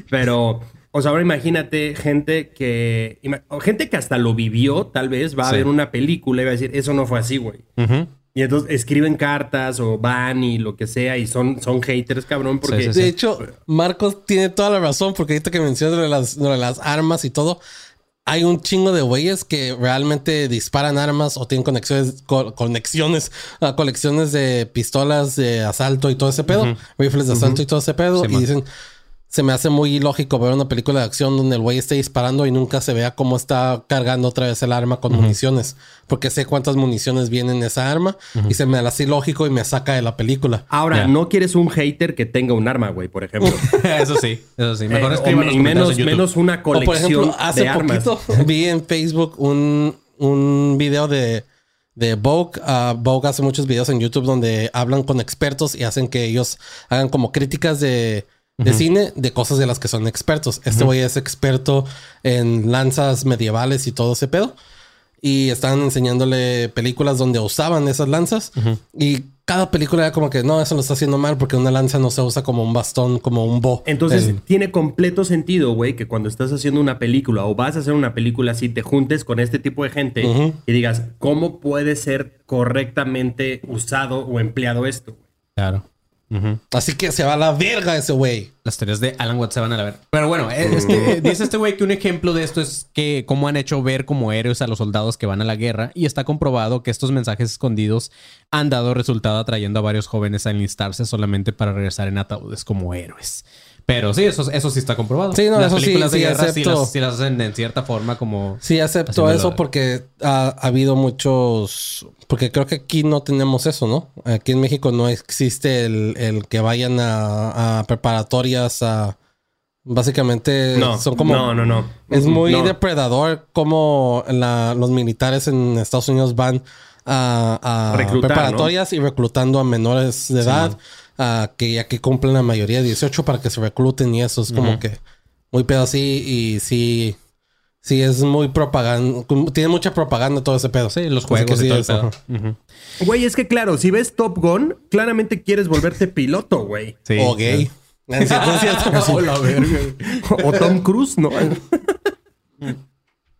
[SPEAKER 4] Pero, o sea, ahora imagínate gente que. gente que hasta lo vivió, tal vez, va a
[SPEAKER 1] Sí.
[SPEAKER 4] ver una película y va a decir, eso no fue así, güey.
[SPEAKER 1] Ujú.
[SPEAKER 4] Y entonces escriben cartas o van y lo que sea y son, son haters, cabrón, porque.
[SPEAKER 1] Sí, sí,
[SPEAKER 2] De hecho, Marcos tiene toda la razón, porque ahorita que mencionas lo de las, lo de las armas y todo, hay un chingo de güeyes que realmente disparan armas o tienen conexiones, co- conexiones, ah, colecciones de pistolas de asalto y todo ese pedo, rifles de asalto y todo ese pedo,
[SPEAKER 1] Sí,
[SPEAKER 2] y
[SPEAKER 1] man.
[SPEAKER 2] dicen. Se me hace muy ilógico ver una película de acción donde el güey esté disparando y nunca se vea cómo está cargando otra vez el arma con municiones. Porque sé cuántas municiones vienen en esa arma y se me hace ilógico y me saca de la película.
[SPEAKER 4] Ahora, no quieres un hater que tenga un arma, güey, por ejemplo.
[SPEAKER 1] eso sí, eso sí. Mejor
[SPEAKER 4] Eh, o y
[SPEAKER 1] comentarios
[SPEAKER 4] menos, una
[SPEAKER 2] O por
[SPEAKER 4] colección
[SPEAKER 2] ejemplo, hace
[SPEAKER 4] de armas.
[SPEAKER 2] poquito vi en Facebook un, un video de, de Vogue. Ah, Vogue hace muchos videos en YouTube donde hablan con expertos y hacen que ellos hagan como críticas de, de cine de cosas de las que son expertos. Este güey es experto en lanzas medievales y todo ese pedo. Y estaban enseñándole películas donde usaban esas lanzas. Y cada película era como que no, eso lo está haciendo mal porque una lanza no se usa como un bastón, como un bo.
[SPEAKER 4] Entonces
[SPEAKER 2] El-
[SPEAKER 4] tiene completo sentido, güey, que cuando estás haciendo una película o vas a hacer una película así, te juntes con este tipo de gente y digas, ¿cómo puede ser correctamente usado o empleado esto?
[SPEAKER 1] Claro.
[SPEAKER 2] Así que se va a la verga ese güey.
[SPEAKER 1] Las teorías de Alan Watts se van a la ver. Pero bueno, eh, este, dice este güey que un ejemplo de esto es que cómo han hecho ver como héroes a los soldados que van a la guerra y está comprobado que estos mensajes escondidos han dado resultado atrayendo a varios jóvenes a enlistarse solamente para regresar en ataúdes como héroes. Pero sí, eso, eso sí está comprobado.
[SPEAKER 2] Sí, no,
[SPEAKER 1] Las
[SPEAKER 2] eso sí,
[SPEAKER 1] de
[SPEAKER 2] sí,
[SPEAKER 1] guerra sí
[SPEAKER 2] acepto.
[SPEAKER 1] las, sí las hacen en cierta forma como...
[SPEAKER 2] Sí, acepto eso porque ha, ha habido muchos. Porque creo que aquí no tenemos eso, ¿no? Aquí en México no existe el, el que vayan a, a preparatorias a. Básicamente
[SPEAKER 4] No,
[SPEAKER 2] son como.
[SPEAKER 4] no, no, no.
[SPEAKER 2] Es muy
[SPEAKER 4] No.
[SPEAKER 2] depredador como la- los militares en Estados Unidos van a, a
[SPEAKER 4] Reclutar,
[SPEAKER 2] preparatorias y reclutando a menores de edad a que ya que cumplen la mayoría de 18 para que se recluten y eso es como que muy pedo así y sí sí es muy propaganda tiene mucha propaganda todo ese pedo
[SPEAKER 1] Sí, los juegos
[SPEAKER 2] que
[SPEAKER 1] y todo el
[SPEAKER 2] es,
[SPEAKER 1] pedo.
[SPEAKER 2] ajá.
[SPEAKER 1] Ujú.
[SPEAKER 4] Güey, es que claro, si ves Top Gun, claramente quieres volverte piloto, güey.
[SPEAKER 1] Sí.
[SPEAKER 2] o gay.
[SPEAKER 4] O Tom Cruise, ¿no?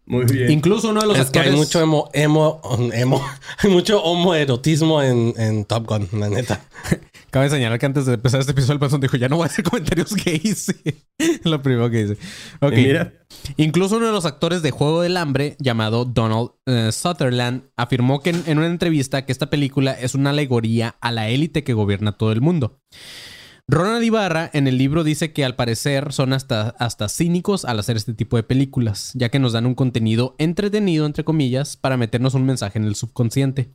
[SPEAKER 4] Muy bien.
[SPEAKER 1] Incluso uno de los
[SPEAKER 2] es que
[SPEAKER 1] actores...
[SPEAKER 2] hay mucho emo, emo, emo, hay mucho homoerotismo en, en Top Gun, la neta.
[SPEAKER 1] Cabe señalar que antes de empezar este episodio, el Panzón dijo, ya no voy a hacer comentarios gays. Lo primero que dice. Ok.
[SPEAKER 4] Mira,
[SPEAKER 1] Incluso uno de los actores de Juego del Hambre, llamado Donald eh, Sutherland, afirmó que en, en una entrevista que esta película es una alegoría a la élite que gobierna todo el mundo. Ronald Ibarra en el libro dice que al parecer son hasta, hasta cínicos al hacer este tipo de películas, ya que nos dan un contenido entretenido, entre comillas, para meternos un mensaje en el subconsciente.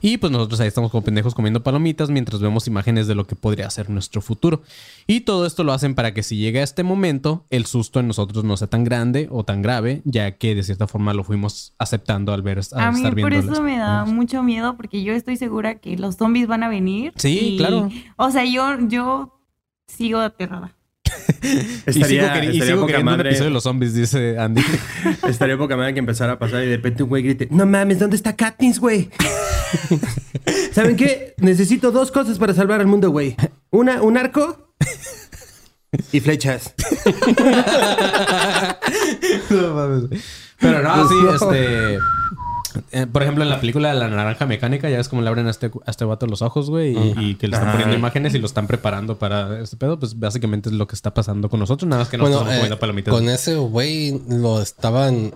[SPEAKER 1] Y pues nosotros ahí estamos como pendejos comiendo palomitas mientras vemos imágenes de lo que podría ser nuestro futuro. Y todo esto lo hacen para que si llega este momento, el susto en nosotros no sea tan grande o tan grave, ya que de cierta forma lo fuimos aceptando al ver al
[SPEAKER 5] A mí
[SPEAKER 1] estar
[SPEAKER 5] por eso
[SPEAKER 1] las
[SPEAKER 5] me da mucho miedo porque yo estoy segura que los zombies van a venir.
[SPEAKER 1] Sí,
[SPEAKER 5] y-
[SPEAKER 1] claro.
[SPEAKER 5] O sea, yo, yo sigo aterrada.
[SPEAKER 1] Y sigo,
[SPEAKER 4] estaría,
[SPEAKER 1] y
[SPEAKER 4] estaría
[SPEAKER 1] sigo
[SPEAKER 4] poca
[SPEAKER 1] queriendo un
[SPEAKER 4] madre.
[SPEAKER 1] episodio de los zombies, dice Andy.
[SPEAKER 4] Estaría poca madre que empezara a pasar y de repente un güey grite, no mames, ¿dónde está Katniss, güey? ¿Saben qué? Necesito dos cosas para salvar al mundo, güey. Una, un arco y flechas.
[SPEAKER 1] No mames. Pero no, sí, este. Eh, por ejemplo, en la película de la naranja mecánica, ya ves cómo le abren a este, a este vato los ojos, güey, y, y que le están
[SPEAKER 4] Ajá.
[SPEAKER 1] poniendo imágenes y lo están preparando para este pedo. Pues básicamente es lo que está pasando con nosotros, nada más que no
[SPEAKER 2] Bueno,
[SPEAKER 1] estamos
[SPEAKER 2] eh,
[SPEAKER 1] comiendo palomitas.
[SPEAKER 2] con ese güey lo estaban.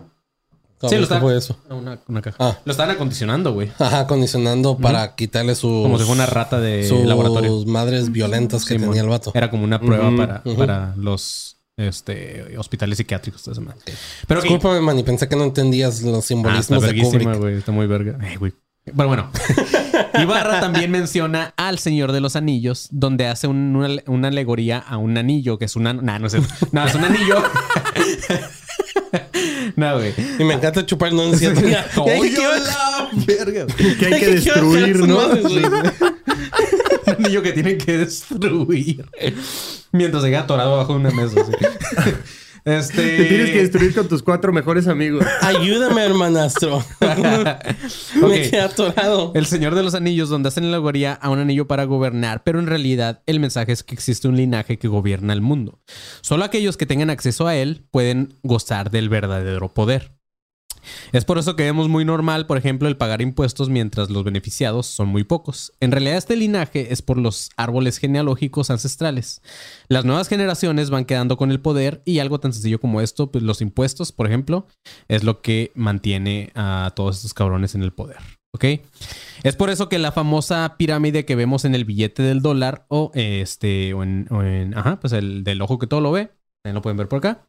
[SPEAKER 2] ¿Cómo
[SPEAKER 1] Sí, lo
[SPEAKER 2] fue eso?
[SPEAKER 1] Una, una caja.
[SPEAKER 2] Ah.
[SPEAKER 1] Lo estaban acondicionando, güey.
[SPEAKER 2] Ajá, acondicionando para quitarle sus.
[SPEAKER 1] Como si fuera una rata de
[SPEAKER 2] sus
[SPEAKER 1] laboratorio.
[SPEAKER 2] madres violentas que
[SPEAKER 1] Sí,
[SPEAKER 2] tenía el vato.
[SPEAKER 1] Era como una prueba para, para los este, hospitales psiquiátricos. esa madre. Pero.
[SPEAKER 2] Discúlpame, Manny, pensé que no entendías los
[SPEAKER 1] Ah, está
[SPEAKER 2] simbolismos de
[SPEAKER 1] verguísima,
[SPEAKER 2] Kubrick.
[SPEAKER 1] güey. Está muy verga. Güey. Bueno, bueno. Ibarra también menciona al Señor de los Anillos, donde hace un- una, una alegoría a un anillo, que es una... No, no es, no, es un anillo. no, güey.
[SPEAKER 2] Y me encanta chupar no que iba-
[SPEAKER 1] la verga.
[SPEAKER 4] Que hay que
[SPEAKER 2] dije iba a hacer
[SPEAKER 4] destruir,
[SPEAKER 2] esas
[SPEAKER 4] ¿no?
[SPEAKER 1] Un anillo que tienen que destruir. Mientras se queda atorado bajo una mesa. así. Este...
[SPEAKER 4] Te tienes que destruir con tus cuatro mejores amigos.
[SPEAKER 2] Ayúdame, hermanastro. Me quedé atorado.
[SPEAKER 1] El Señor de los Anillos, donde hacen la alegoría a un anillo para gobernar, pero en realidad el mensaje es que existe un linaje que gobierna el mundo. Solo aquellos que tengan acceso a él pueden gozar del verdadero poder. Es por eso que vemos muy normal, por ejemplo, el pagar impuestos mientras los beneficiados son muy pocos. En realidad este linaje es por los árboles genealógicos ancestrales. Las nuevas generaciones van quedando con el poder y algo tan sencillo como esto, pues los impuestos, por ejemplo, es lo que mantiene a todos estos cabrones en el poder. ¿Ok? Es por eso que la famosa pirámide que vemos en el billete del dólar o este, en, ajá, pues el del ojo que todo lo ve, lo pueden ver por acá.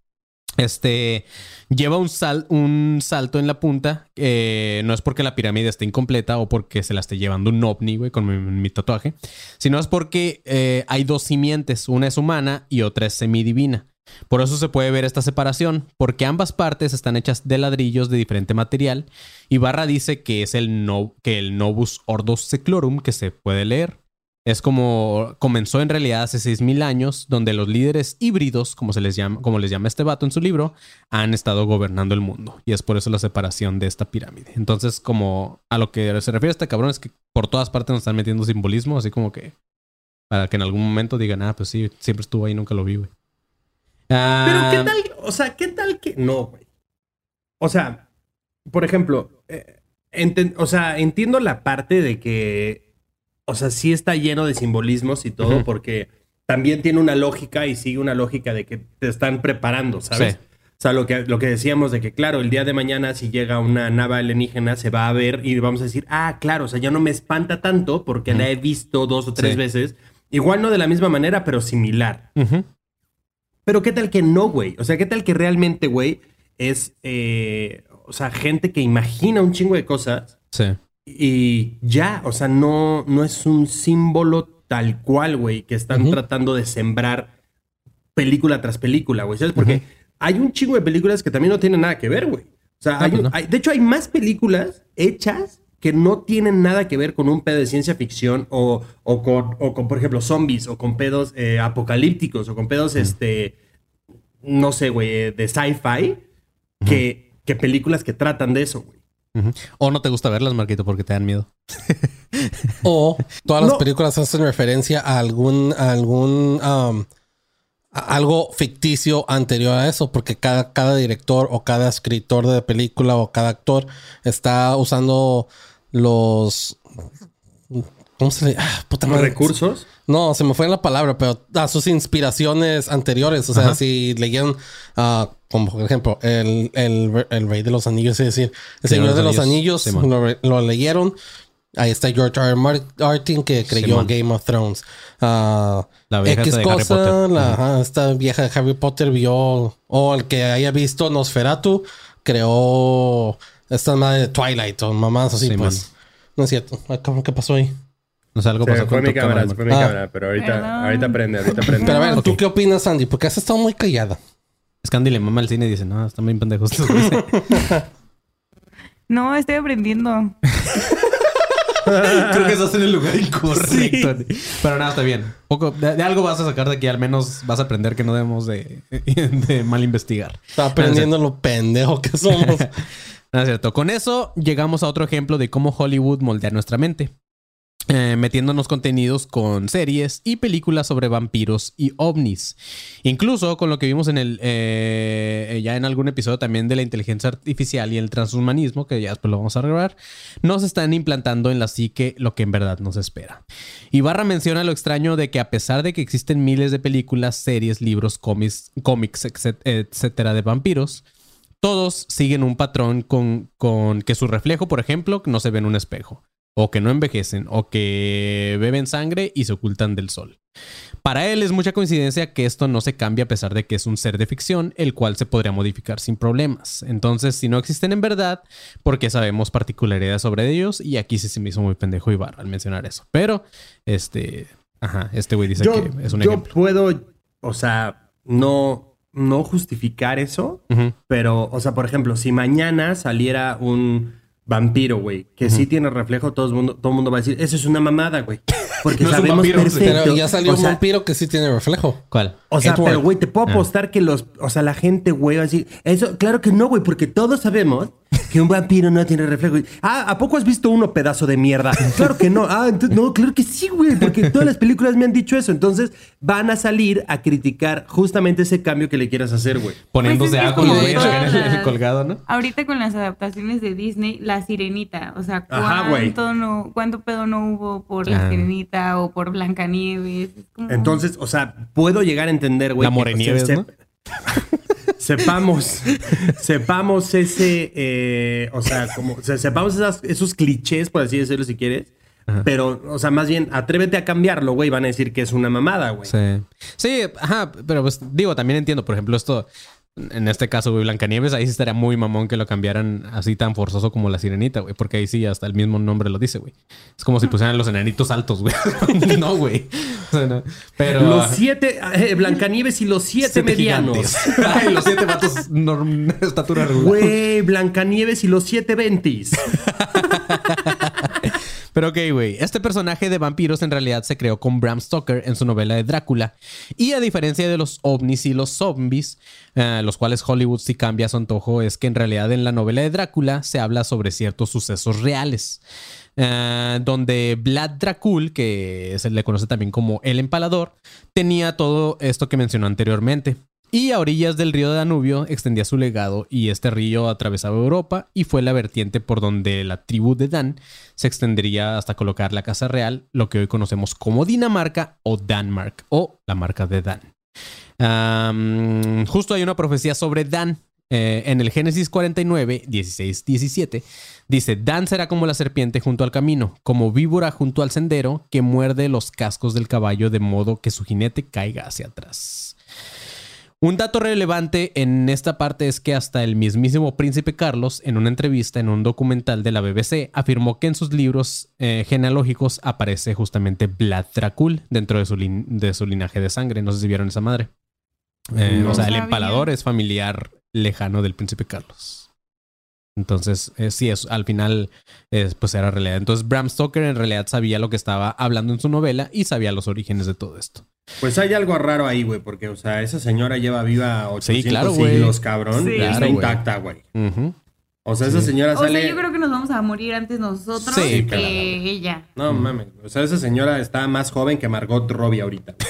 [SPEAKER 1] Este lleva un, sal, un salto en la punta. eh, no es porque la pirámide esté incompleta o porque se la esté llevando un ovni, güey, con mi, tatuaje, sino es porque eh, hay dos simientes. Una es humana y otra es semidivina. Por eso se puede ver esta separación, porque ambas partes están hechas de ladrillos de diferente material. Y Barra dice que es el, no, que el Novus Ordos Seclorum que se puede leer. Es como comenzó en realidad hace 6000 años, donde los líderes híbridos, como se les llama, como les llama este vato en su libro, han estado gobernando el mundo. Y es por eso la separación de esta pirámide. Entonces, como a lo que se refiere este cabrón es que por todas partes nos están metiendo simbolismo, así como que para que en algún momento digan, ah, pues sí, siempre estuvo ahí, nunca lo vi, güey. Ah,
[SPEAKER 4] Pero ¿qué tal? O sea, ¿qué tal que no, güey? O sea, por ejemplo, eh, o sea, entiendo la parte de que, o sea, sí está lleno de simbolismos y todo, porque también tiene una lógica y sigue una lógica de que te están preparando, ¿sabes?
[SPEAKER 1] Sí.
[SPEAKER 4] O sea, lo que, lo que decíamos de que, claro, el día de mañana si llega una nave alienígena se va a ver y vamos a decir, ah, claro, o sea, ya no me espanta tanto porque la he visto dos o tres
[SPEAKER 1] Sí.
[SPEAKER 4] veces. Igual no de la misma manera, pero similar. Pero qué tal que no, güey. O sea, qué tal que realmente, güey, es, eh, o sea, gente que imagina un chingo de cosas
[SPEAKER 1] Sí.
[SPEAKER 4] Y ya, o sea, no, no es un símbolo tal cual, güey, que están tratando de sembrar película tras película, güey. ¿Sabes? Porque hay un chingo de películas que también no tienen nada que ver, güey. O sea,
[SPEAKER 1] Ah,
[SPEAKER 4] hay
[SPEAKER 1] pues no.
[SPEAKER 4] hay- de hecho, hay más películas hechas que no tienen nada que ver con un pedo de ciencia ficción o, o con, o con, por ejemplo, zombies o con pedos eh, apocalípticos o con pedos, este, no sé, güey, de sci-fi, que, que películas que tratan de eso, güey.
[SPEAKER 1] O no te gusta verlas, Marquito, porque te dan miedo.
[SPEAKER 2] O todas las
[SPEAKER 4] No.
[SPEAKER 2] películas hacen referencia a algún, a algún um, a- algo ficticio anterior a eso, porque cada, cada director o cada escritor de película o cada actor está usando los ¿cómo se le ah, puta madre.
[SPEAKER 4] recursos.
[SPEAKER 2] No, se me fue la palabra, pero a sus inspiraciones anteriores. O sea,
[SPEAKER 1] Ajá.
[SPEAKER 2] si leyeron, ah, como por ejemplo, el, el, el Rey de los Anillos, es decir, El
[SPEAKER 1] Señor
[SPEAKER 2] de los Anillos, lo, leyeron. Ahí está George R. R. Martin que creyó. Game of Thrones. Ah,
[SPEAKER 1] La vieja
[SPEAKER 2] X
[SPEAKER 1] de Harry
[SPEAKER 2] cosa,
[SPEAKER 1] Potter.
[SPEAKER 2] la-
[SPEAKER 1] Ujú.
[SPEAKER 2] ajá, esta vieja de Harry Potter vio, o el que haya visto Nosferatu, creó esta madre de Twilight o mamás así, pues. No es cierto. Cabrón, ¿Qué pasó ahí?
[SPEAKER 1] No sé, algo
[SPEAKER 4] Se
[SPEAKER 1] pasó
[SPEAKER 4] me
[SPEAKER 1] con
[SPEAKER 4] fue mi
[SPEAKER 1] tu
[SPEAKER 4] cámara,
[SPEAKER 1] cámara,
[SPEAKER 4] se fue mi
[SPEAKER 2] Ah.
[SPEAKER 4] cámara, pero ahorita, ahorita prende, ahorita prende.
[SPEAKER 2] Pero a ver, ¿tú qué opinas, Andy? Porque has estado muy callada.
[SPEAKER 1] Scandi le mama el cine y dice, no, están bien pendejos.
[SPEAKER 5] No, estoy aprendiendo.
[SPEAKER 1] Creo que estás en el lugar incorrecto. Pero nada, está bien. Poco, de, de algo vas a sacar de aquí, al menos vas a aprender que no debemos de, de mal investigar.
[SPEAKER 2] Está aprendiendo lo pendejo que somos.
[SPEAKER 1] No es cierto. Con eso llegamos a otro ejemplo de cómo Hollywood moldea nuestra mente. Eh, metiéndonos contenidos con series y películas sobre vampiros y ovnis. Incluso con lo que vimos en el eh, ya en algún episodio también de la inteligencia artificial y el transhumanismo, que ya después lo vamos a grabar, nos están implantando en la psique lo que en verdad nos espera. Ibarra menciona lo extraño de que a pesar de que existen miles de películas, series, libros, cómics, cómics, etc- etcétera, de vampiros, todos siguen un patrón con, con que su reflejo, por ejemplo, no se ve en un espejo. O que no envejecen, o que beben sangre y se ocultan del sol. Para él es mucha coincidencia que esto no se cambie a pesar de que es un ser de ficción, el cual se podría modificar sin problemas. Entonces, si no existen en verdad, ¿por qué sabemos particularidades sobre ellos? Y aquí sí se me hizo muy pendejo Ibarra al mencionar eso. Pero, este, ajá, este güey dice
[SPEAKER 4] Yo,
[SPEAKER 1] que es un
[SPEAKER 4] yo
[SPEAKER 1] ejemplo.
[SPEAKER 4] puedo, o sea, no, no justificar eso, pero, o sea, por ejemplo, si mañana saliera un vampiro, güey, que sí tiene reflejo, todo el mundo, todo el mundo va a decir, eso es una mamada, güey. Porque
[SPEAKER 1] No
[SPEAKER 4] sabemos
[SPEAKER 1] vampiro,
[SPEAKER 4] perfecto.
[SPEAKER 2] Pero ya salió
[SPEAKER 4] o
[SPEAKER 2] un vampiro que sí tiene reflejo.
[SPEAKER 1] ¿Cuál?
[SPEAKER 4] O sea,
[SPEAKER 2] Edward.
[SPEAKER 4] pero güey, te puedo
[SPEAKER 1] Ah.
[SPEAKER 4] apostar que los, o sea, la gente, güey, va a decir, eso, claro que no, güey, porque todos sabemos que un vampiro no tiene reflejo. Ah, ¿a poco has visto uno pedazo de mierda? Claro que no. Ah, entonces, no, claro que sí, güey, porque todas las películas me han dicho eso. Entonces van a salir a criticar justamente ese cambio que le quieras hacer, güey.
[SPEAKER 1] Poniéndose
[SPEAKER 5] Pues
[SPEAKER 1] agua en el, colgado, ¿no?
[SPEAKER 5] Ahorita con las adaptaciones de Disney, La Sirenita, o sea,
[SPEAKER 4] Ajá.
[SPEAKER 5] ¿cuánto, no, ¿cuánto pedo no hubo por
[SPEAKER 1] Ah.
[SPEAKER 5] La Sirenita o por Blancanieves? Como-
[SPEAKER 4] Entonces, o sea, puedo llegar a entender, güey.
[SPEAKER 1] La
[SPEAKER 4] que,
[SPEAKER 1] Morenieves,
[SPEAKER 4] o sea,
[SPEAKER 1] ¿no?
[SPEAKER 4] sepamos, sepamos ese, eh, o sea, como, o sea, sepamos esas- esos clichés, por así decirlo, si quieres. Pero, o sea, más bien, atrévete a cambiarlo, güey. Van a decir que es una mamada, güey.
[SPEAKER 1] Sí. Sí, ajá, pero pues digo, también entiendo, por ejemplo, esto, en este caso, güey, Blancanieves, ahí sí estaría muy mamón que lo cambiaran así tan forzoso como la sirenita, güey, porque ahí sí hasta el mismo nombre lo dice, güey. Es como si pusieran los enanitos altos, güey. no, güey. O sea, no. Pero...
[SPEAKER 4] Los siete, eh, Blancanieves y los siete,
[SPEAKER 1] siete
[SPEAKER 4] medianos.
[SPEAKER 1] Ay, los siete vatos norm- estatura regular.
[SPEAKER 4] Güey, Blancanieves y los siete ventis.
[SPEAKER 1] Pero ok, güey. Este personaje de vampiros en realidad se creó con Bram Stoker en su novela de Drácula. Y a diferencia de los ovnis y los zombies, eh, los cuales Hollywood sí cambia su antojo, es que en realidad en la novela de Drácula se habla sobre ciertos sucesos reales. Eh, donde Vlad Dracul, que se le conoce también como el empalador, tenía todo esto que mencionó anteriormente. Y a orillas del río Danubio extendía su legado y este río atravesaba Europa y fue la vertiente por donde la tribu de Dan se extendería hasta colocar la casa real, lo que hoy conocemos como Dinamarca o Danmark o la marca de Dan. Justo hay una profecía sobre Dan. Eh, en el Génesis 49, 16, 17, dice, Dan será como la serpiente junto al camino, como víbora junto al sendero, que muerde los cascos del caballo de modo que su jinete caiga hacia atrás. Un dato relevante en esta parte es que hasta el mismísimo príncipe Carlos, en una entrevista en un documental de la BBC, afirmó que en sus libros eh, genealógicos aparece justamente Vlad Dracul dentro de su, lin- de su linaje de sangre. No sé si vieron esa madre. Eh,
[SPEAKER 5] No
[SPEAKER 1] o sea, el empalador es familiar lejano del príncipe Carlos. Entonces, eh, sí, es, al final, eh, pues era realidad. Entonces, Bram Stoker en realidad sabía lo que estaba hablando en su novela y sabía los orígenes de todo esto.
[SPEAKER 4] Pues hay algo raro ahí, güey, porque, o sea, esa señora lleva viva 800
[SPEAKER 1] Sí, claro,
[SPEAKER 4] siglos, cabrón.
[SPEAKER 5] Sí.
[SPEAKER 4] y está
[SPEAKER 1] güey.
[SPEAKER 4] intacta, güey. O sea, esa señora
[SPEAKER 5] O
[SPEAKER 4] sale...
[SPEAKER 5] sea, yo creo que nos vamos a morir antes nosotros
[SPEAKER 1] Sí,
[SPEAKER 5] que
[SPEAKER 4] claro.
[SPEAKER 5] ella.
[SPEAKER 4] No mames. O sea, esa señora está más joven que Margot Robbie ahorita.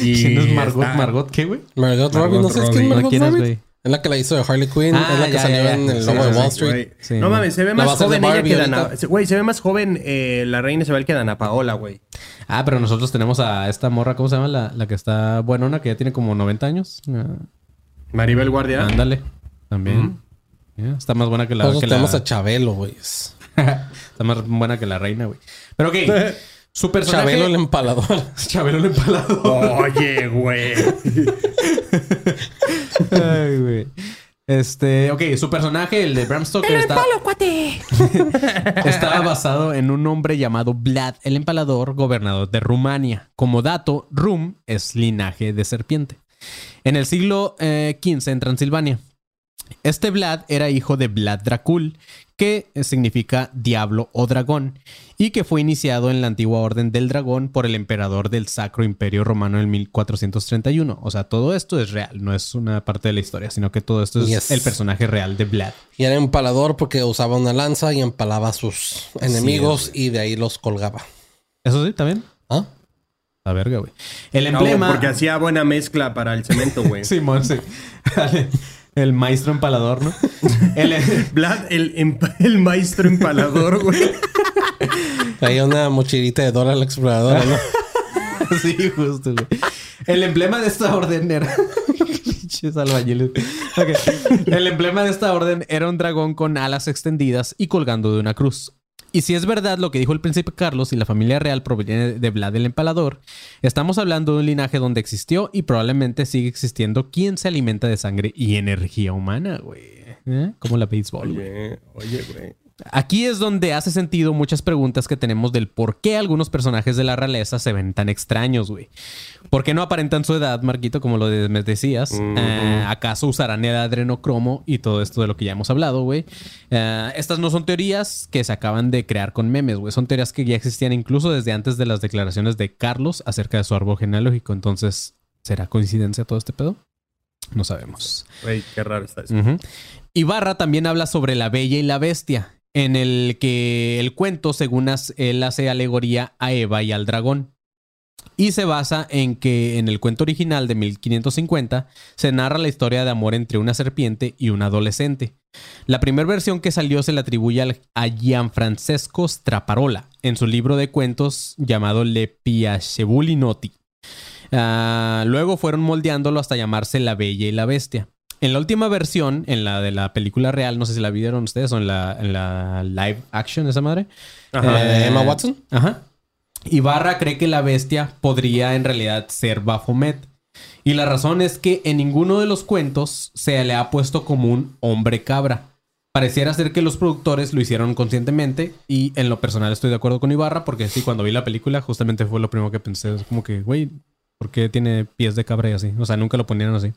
[SPEAKER 4] Y
[SPEAKER 1] ¿Quién es Margot?
[SPEAKER 4] está-
[SPEAKER 1] ¿Margot qué, güey?
[SPEAKER 2] Margot,
[SPEAKER 4] Margot
[SPEAKER 2] Robbie, no sé quién es Margot
[SPEAKER 1] ¿quién es,
[SPEAKER 2] Robbie. Es la que la hizo de Harley Quinn,
[SPEAKER 1] Ah,
[SPEAKER 2] es la que
[SPEAKER 1] ya,
[SPEAKER 2] salió
[SPEAKER 1] ya,
[SPEAKER 2] en el
[SPEAKER 1] Sí,
[SPEAKER 2] logo de Wall Street.
[SPEAKER 4] Güey.
[SPEAKER 1] Sí.
[SPEAKER 4] No mames, se ve más joven ella que. Dana. Güey, se ve más joven eh, la reina Isabel que Dana Paola, güey.
[SPEAKER 1] Ah, pero nosotros tenemos a esta morra, ¿cómo se llama? La, la que está buenona, que ya tiene como 90 años. Ah,
[SPEAKER 4] Maribel Guardia.
[SPEAKER 1] ándale. También. Está más buena que la...
[SPEAKER 2] Nosotros
[SPEAKER 1] que la-
[SPEAKER 2] tenemos a Chabelo, güey.
[SPEAKER 1] está más buena que la reina, güey. Pero ok. Su personaje...
[SPEAKER 2] Chabelo el empalador.
[SPEAKER 1] Chabelo el empalado.
[SPEAKER 4] Oye, güey.
[SPEAKER 1] Ay, güey. Este, ok, su personaje, el de Bram Stoker, está, estaba basado en un hombre llamado Vlad el Empalador, gobernador de Rumania. Como dato, Rum es linaje de serpiente. En el siglo eh, XV en Transilvania. Este Vlad era hijo de Vlad Dracul, que significa diablo o dragón, y que fue iniciado en la antigua orden del dragón por el emperador del Sacro Imperio Romano en 1431. O sea, todo esto es real, no es una parte de la historia, sino que todo esto es
[SPEAKER 2] Yes.
[SPEAKER 1] el personaje real de Vlad.
[SPEAKER 2] Y era empalador porque usaba una lanza y empalaba a sus enemigos y de ahí los colgaba.
[SPEAKER 1] Eso sí, también.
[SPEAKER 2] ¿Ah?
[SPEAKER 1] La verga, güey. El
[SPEAKER 4] No,
[SPEAKER 1] emblema.
[SPEAKER 4] porque hacía buena mezcla para el cemento, güey.
[SPEAKER 1] Simón, sí. el maestro empalador, ¿no? El,
[SPEAKER 4] Vlad, el, emp- el maestro empalador, güey.
[SPEAKER 2] Traía una mochilita de Dora la exploradora, ¿no?
[SPEAKER 1] sí, justo, güey. El emblema de esta orden era. Pinches albañiles. Ok. El emblema de esta orden era un dragón con alas extendidas y colgando de una cruz. Y si es verdad lo que dijo el príncipe Carlos y la familia real proviene de Vlad el Empalador, estamos hablando de un linaje donde existió y probablemente sigue existiendo quien se alimenta de sangre y energía humana, güey. ¿Eh? Como la béisbol, güey.
[SPEAKER 4] Oye, güey.
[SPEAKER 1] Aquí es donde hace sentido muchas preguntas que tenemos del por qué algunos personajes de la realeza se ven tan extraños, güey. ¿Por qué no aparentan su edad, Marquito, como lo de- me decías? Eh, ¿Acaso usarán el adrenocromo y todo esto de lo que ya hemos hablado, güey? Eh, estas no son teorías que se acaban de crear con memes, güey. Son teorías que ya existían incluso desde antes de las declaraciones de Carlos acerca de su árbol genealógico. Entonces, ¿será coincidencia todo este pedo? No sabemos.
[SPEAKER 4] Güey, qué raro está eso.
[SPEAKER 1] Ibarra también habla sobre la bella y la bestia, en el que el cuento, según él hace alegoría a Eva y al dragón. Y se basa en que en el cuento original de 1550 se narra la historia de amor entre una serpiente y un adolescente. La primera versión que salió se le atribuye a Gianfrancesco Straparola en su libro de cuentos llamado Le Piacevoli Noti. Ah, luego fueron moldeándolo hasta llamarse La Bella y la Bestia. En la última versión, en la de la película real, no sé si la vieron ustedes o en la, en la live action, esa madre.
[SPEAKER 4] Ajá.
[SPEAKER 2] ¿La de
[SPEAKER 1] Eh,
[SPEAKER 2] Emma Watson?
[SPEAKER 1] Ajá. Ibarra cree que la bestia podría en realidad ser Baphomet. Y la razón es que en ninguno de los cuentos se le ha puesto como un hombre cabra. Pareciera ser que los productores lo hicieron conscientemente y en lo personal estoy de acuerdo con Ibarra porque sí, cuando vi la película justamente fue lo primero que pensé. Es como que, güey, ¿por qué tiene pies de cabra y así? O sea, nunca lo ponían así.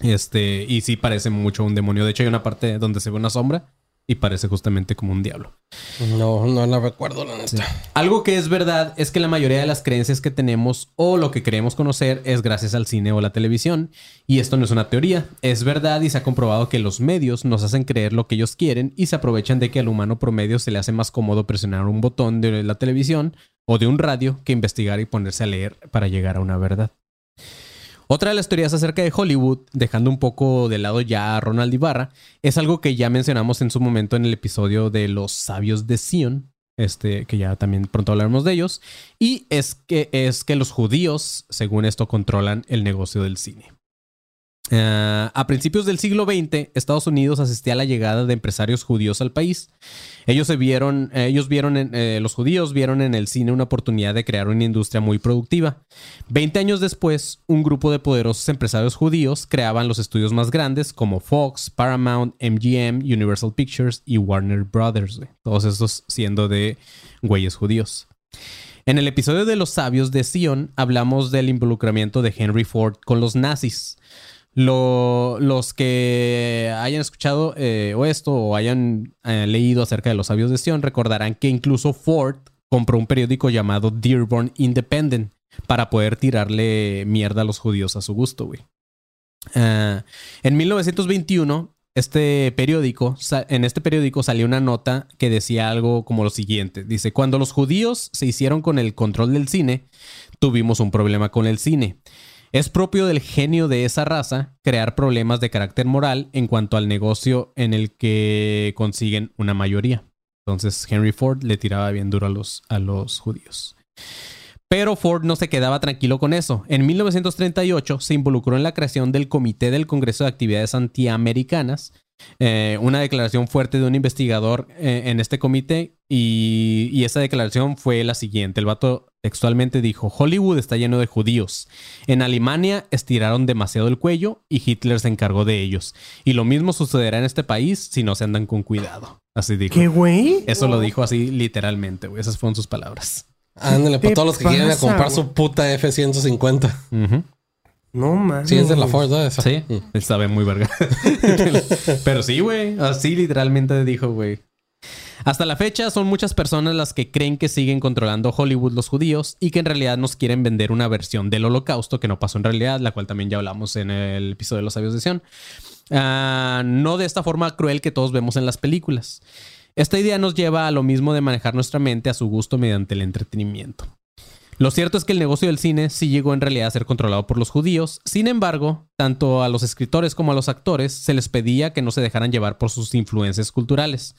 [SPEAKER 1] Este, y sí parece mucho un demonio. De hecho, hay una parte donde se ve una sombra y parece justamente como un diablo.
[SPEAKER 2] No, no la recuerdo, la neta.
[SPEAKER 1] Algo que es verdad es que la mayoría de las creencias que tenemos o lo que creemos conocer es gracias al cine o la televisión. Y esto no es una teoría, es verdad y se ha comprobado que los medios nos hacen creer lo que ellos quieren y se aprovechan de que al humano promedio se le hace más cómodo presionar un botón de la televisión o de un radio que investigar y ponerse a leer para llegar a una verdad. Otra de las teorías acerca de Hollywood, dejando un poco de lado ya a Ronald Ibarra, es algo que ya mencionamos en su momento en el episodio de los sabios de Sion, este, que ya también pronto hablaremos de ellos, y es que, es que los judíos, según esto, controlan el negocio del cine. Eh, a principios del siglo XX, Estados Unidos asistía a la llegada de empresarios judíos al país. Ellos se vieron, ellos vieron, eh, los judíos vieron en el cine una oportunidad de crear una industria muy productiva. Veinte años después, un grupo de poderosos empresarios judíos creaban los estudios más grandes como Fox, Paramount, MGM, Universal Pictures y Warner Brothers. Todos estos siendo de güeyes judíos. En el episodio de los sabios de Sion hablamos del involucramiento de Henry Ford con los nazis. Lo- los que hayan escuchado eh, o esto o hayan eh, leído acerca de los sabios de Sion recordarán que incluso Ford compró un periódico llamado Dearborn Independent para poder tirarle mierda a los judíos a su gusto, güey. Ah, en 1921, este periódico, en este periódico salió una nota que decía algo como lo siguiente. Dice, cuando los judíos se hicieron con el control del cine, tuvimos un problema con el cine. Es propio del genio de esa raza crear problemas de carácter moral en cuanto al negocio en el que consiguen una mayoría. Entonces Henry Ford le tiraba bien duro a los, a los judíos. Pero Ford no se quedaba tranquilo con eso. En 1938 se involucró en la creación del Comité del Congreso de Actividades Antiamericanas, eh, una declaración fuerte de un investigador eh, en este comité y, y esa declaración fue la siguiente. El vato textualmente dijo, Hollywood está lleno de judíos. En Alemania estiraron demasiado el cuello y Hitler se encargó de ellos. Y lo mismo sucederá en este país si no se andan con cuidado. Así dijo.
[SPEAKER 4] ¿Qué, güey?
[SPEAKER 1] Eso lo dijo así literalmente, güey. Esas fueron sus palabras.
[SPEAKER 2] Ándale, para
[SPEAKER 4] ¿Qué
[SPEAKER 2] todos los que quieren a comprar su puta F-150.
[SPEAKER 1] Ujú.
[SPEAKER 4] No, man.
[SPEAKER 2] Sí, es de la Ford, ¿no? Esa.
[SPEAKER 1] Sí,
[SPEAKER 2] Mm.
[SPEAKER 1] sabe muy verga. Pero sí, güey. Así literalmente dijo, güey. Hasta la fecha son muchas personas las que creen que siguen controlando Hollywood los judíos y que en realidad nos quieren vender una versión del holocausto que no pasó en realidad, la cual también ya hablamos en el episodio de los sabios de Sion. Ah, no de esta forma cruel que todos vemos en las películas. Esta idea nos lleva a lo mismo de manejar nuestra mente a su gusto mediante el entretenimiento. Lo cierto es que el negocio del cine sí llegó en realidad a ser controlado por los judíos. Sin embargo, tanto a los escritores como a los actores se les pedía que no se dejaran llevar por sus influencias culturales.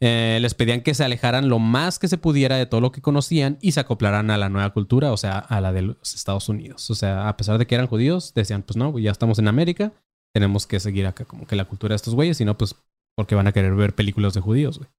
[SPEAKER 1] Eh, les pedían que se alejaran lo más que se pudiera de todo lo que conocían y se acoplaran a la nueva cultura, o sea, a la de los Estados Unidos. O sea, a pesar de que eran judíos, decían, pues no, ya estamos en América, tenemos que seguir acá como que la cultura de estos güeyes, y no, pues, porque van a querer ver películas de judíos, güey.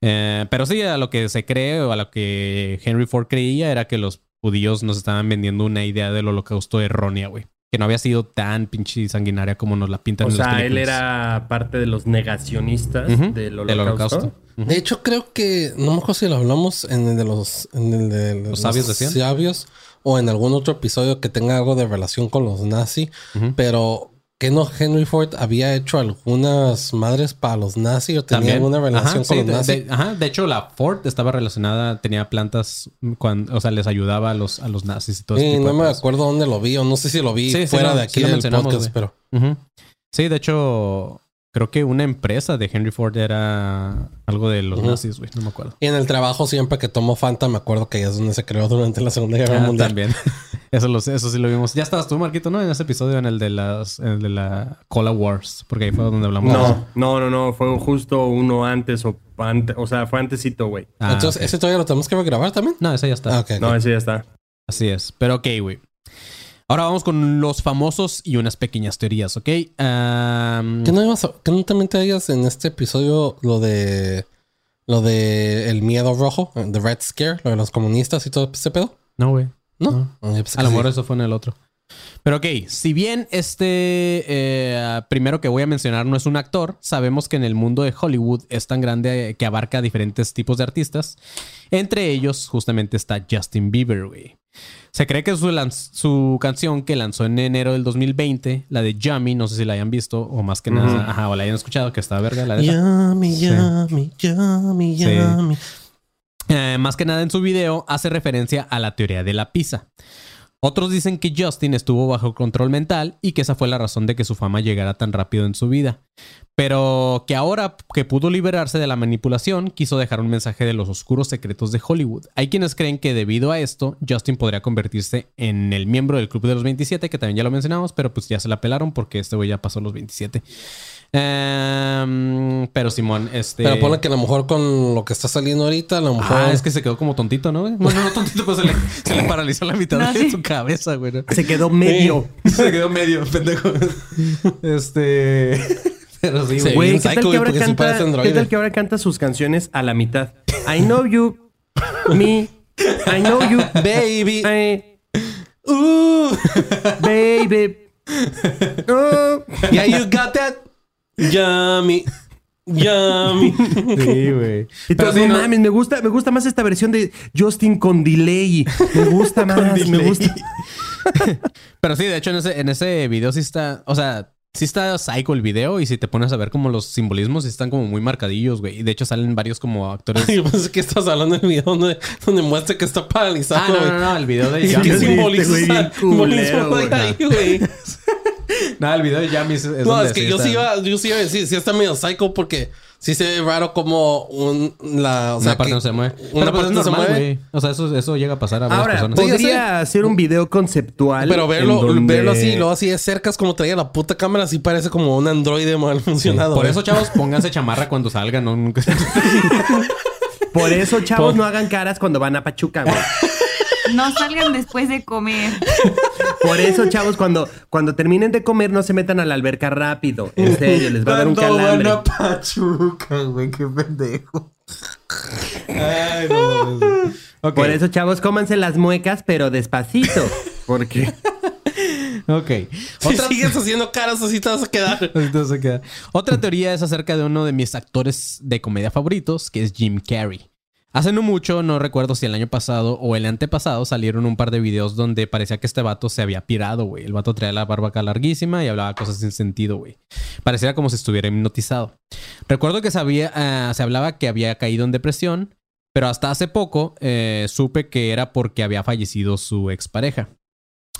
[SPEAKER 1] Eh, pero sí, a lo que se cree o a lo que Henry Ford creía era que los judíos nos estaban vendiendo una idea del holocausto errónea, güey. Que no había sido tan pinche sanguinaria como nos la pintan
[SPEAKER 4] O
[SPEAKER 1] en las
[SPEAKER 4] sea, él
[SPEAKER 1] películas.
[SPEAKER 4] era parte de los negacionistas del
[SPEAKER 1] del
[SPEAKER 4] holocausto.
[SPEAKER 2] De hecho, creo que no me acuerdo si lo hablamos en el de los, en el de
[SPEAKER 1] ¿Los sabios decían?
[SPEAKER 2] sabios o en algún otro episodio que tenga algo de relación con los nazis, pero que no Henry Ford había hecho algunas madres para los nazis o tenía alguna relación
[SPEAKER 1] Ajá,
[SPEAKER 2] con
[SPEAKER 1] sí,
[SPEAKER 2] los nazis.
[SPEAKER 1] de- ajá, de hecho, la Ford estaba relacionada, tenía plantas, cuando, o sea, les ayudaba a los, a los nazis y todo
[SPEAKER 2] Sí,
[SPEAKER 1] ese tipo
[SPEAKER 2] no me acuerdo dónde lo vi o no sé si lo vi
[SPEAKER 1] Sí, sí,
[SPEAKER 2] fuera
[SPEAKER 1] no,
[SPEAKER 2] de
[SPEAKER 1] sí
[SPEAKER 2] aquí del podcast, pero.
[SPEAKER 1] Sí, de hecho, creo que una empresa de Henry Ford era algo de los nazis, güey, no me acuerdo.
[SPEAKER 2] y en el trabajo siempre que tomo Fanta me acuerdo que ahí es donde se creó durante la Segunda Guerra
[SPEAKER 1] Ah,
[SPEAKER 2] Mundial.
[SPEAKER 1] también. Eso, lo, sé, eso sí lo vimos. Ya estabas tú, Marquito, ¿no? En ese episodio, en el de las, en el de la Cola Wars, porque ahí fue donde hablamos.
[SPEAKER 4] No, no, no, no. Fue justo uno antes o antes. O sea, fue antesito, güey.
[SPEAKER 1] Ah,
[SPEAKER 2] Entonces. ¿ese todavía lo tenemos que grabar también?
[SPEAKER 1] No, ese ya está.
[SPEAKER 2] Ah.
[SPEAKER 4] No, ese ya está.
[SPEAKER 1] Así es. Pero ok, güey. Ahora vamos con los famosos y unas pequeñas teorías, ¿ok? Am,
[SPEAKER 2] ¿Que no, ibas a- que no también te digas en este episodio lo de lo de el miedo rojo, the Red Scare, lo de los comunistas y todo ese pedo?
[SPEAKER 1] no, güey.
[SPEAKER 2] ¿No?
[SPEAKER 1] No.
[SPEAKER 2] Ah, pensé
[SPEAKER 1] A lo
[SPEAKER 2] sí.
[SPEAKER 1] mejor eso fue en el otro. Pero ok, si bien este eh, primero que voy a mencionar no es un actor, sabemos que en el mundo de Hollywood es tan grande que abarca diferentes tipos de artistas. Entre ellos, justamente está Justin Bieber, güey. Se cree que su, su canción que lanzó en enero del 2020, la de Yummy, no sé si la hayan visto o más que nada, ajá, o la hayan escuchado, que está verga, la de
[SPEAKER 2] Yummy, yummy, yummy,
[SPEAKER 1] Sí.
[SPEAKER 2] yummy.
[SPEAKER 1] Eh, más que nada en su video hace referencia a la teoría de la pizza. Otros dicen que Justin estuvo bajo control mental y que esa fue la razón de que su fama llegara tan rápido en su vida. Pero que ahora que pudo liberarse de la manipulación, quiso dejar un mensaje de los oscuros secretos de Hollywood. Hay quienes creen que debido a esto, Justin podría convertirse en el miembro del Club de los 27, que también ya lo mencionamos, pero pues ya se la pelaron porque este güey ya pasó los 27. Em, pero Simón, este...
[SPEAKER 2] Pero ponle que a lo mejor con lo que está saliendo ahorita, a lo mejor.
[SPEAKER 1] Ah, es que se quedó como tontito, ¿no? güey? Bueno, no tontito, pero se le, se le paralizó la mitad
[SPEAKER 5] No,
[SPEAKER 1] de
[SPEAKER 5] sí.
[SPEAKER 1] su cabeza, güey. ¿no?
[SPEAKER 4] Se quedó medio.
[SPEAKER 1] Se quedó medio, pendejo. Este. Pero sí,
[SPEAKER 2] Sí.
[SPEAKER 1] güey.
[SPEAKER 4] ¿qué
[SPEAKER 2] psycho,
[SPEAKER 4] tal, que
[SPEAKER 2] güey,
[SPEAKER 4] ahora
[SPEAKER 2] porque sí
[SPEAKER 4] canta,
[SPEAKER 2] androide.
[SPEAKER 4] ¿qué tal que ahora canta sus canciones a la mitad? I know you, me, I know you,
[SPEAKER 2] Baby.
[SPEAKER 4] I-
[SPEAKER 2] Uh,
[SPEAKER 4] baby. Oh.
[SPEAKER 2] yeah, you got that. Yummy. Yummy.
[SPEAKER 1] Sí, güey. Sí,
[SPEAKER 4] no
[SPEAKER 1] no-
[SPEAKER 4] mames, me gusta, me gusta más esta versión de Justin con delay. Me gusta más, me
[SPEAKER 1] delay.
[SPEAKER 4] gusta.
[SPEAKER 1] Pero sí, de hecho, en ese, en ese video sí está. O sea, sí está psycho el video. Y si te pones a ver como los simbolismos, sí están como muy marcadillos, güey. Y de hecho salen varios como actores.
[SPEAKER 2] Yo pensé que estás hablando del video donde, donde muestra que está paralizado.
[SPEAKER 1] Ah, no, no, no, el video de
[SPEAKER 2] ¿Y
[SPEAKER 1] Yami.
[SPEAKER 2] ¿Qué
[SPEAKER 4] Sí,
[SPEAKER 2] simbolismo
[SPEAKER 4] este güey
[SPEAKER 1] No, el video de Yami es, es
[SPEAKER 2] No,
[SPEAKER 1] donde
[SPEAKER 2] es que
[SPEAKER 1] sí
[SPEAKER 2] yo
[SPEAKER 1] está-
[SPEAKER 2] sí, iba, yo sí iba a decir, sí está medio psycho porque sí se ve raro como un, la, o sea,
[SPEAKER 1] Una parte
[SPEAKER 2] que
[SPEAKER 1] no se mueve.
[SPEAKER 2] Una
[SPEAKER 1] Pero pues
[SPEAKER 2] parte no se mueve.
[SPEAKER 1] güey. O sea, eso, eso llega a pasar a varias
[SPEAKER 4] Ahora,
[SPEAKER 1] personas.
[SPEAKER 4] Podría hacer un video conceptual.
[SPEAKER 2] Pero verlo,
[SPEAKER 4] donde-
[SPEAKER 2] verlo así, luego así de cerca es como traía la puta cámara, así parece como un androide mal funcionado.
[SPEAKER 1] Por
[SPEAKER 2] güey.
[SPEAKER 1] eso, chavos, pónganse chamarra cuando salgan, ¿no? Nunca-
[SPEAKER 4] Por eso, chavos,
[SPEAKER 2] Por-
[SPEAKER 4] no hagan caras cuando van a Pachuca, güey.
[SPEAKER 5] No salgan después de comer.
[SPEAKER 4] Por eso, chavos, cuando, cuando terminen de comer, no se metan a la alberca rápido. En serio, les va a dar un calambre.
[SPEAKER 1] van a Pachuca, güey, qué pendejo. Ay, no.
[SPEAKER 4] Por eso, chavos, cómanse las muecas, pero despacito. Porque
[SPEAKER 1] ok.
[SPEAKER 2] Si sigues haciendo caras así te vas a quedar.
[SPEAKER 1] Ahorita se queda. Otra teoría es acerca de uno de mis actores de comedia favoritos, que es Jim Carrey. Hace no mucho, no recuerdo si el año pasado o el antepasado, salieron un par de videos donde parecía que este vato se había pirado, güey. El vato traía la barba larguísima y hablaba cosas sin sentido, güey. Pareciera como si estuviera hipnotizado. Recuerdo que ah, se hablaba que había caído en depresión, pero hasta hace poco eh, supe que era porque había fallecido su expareja.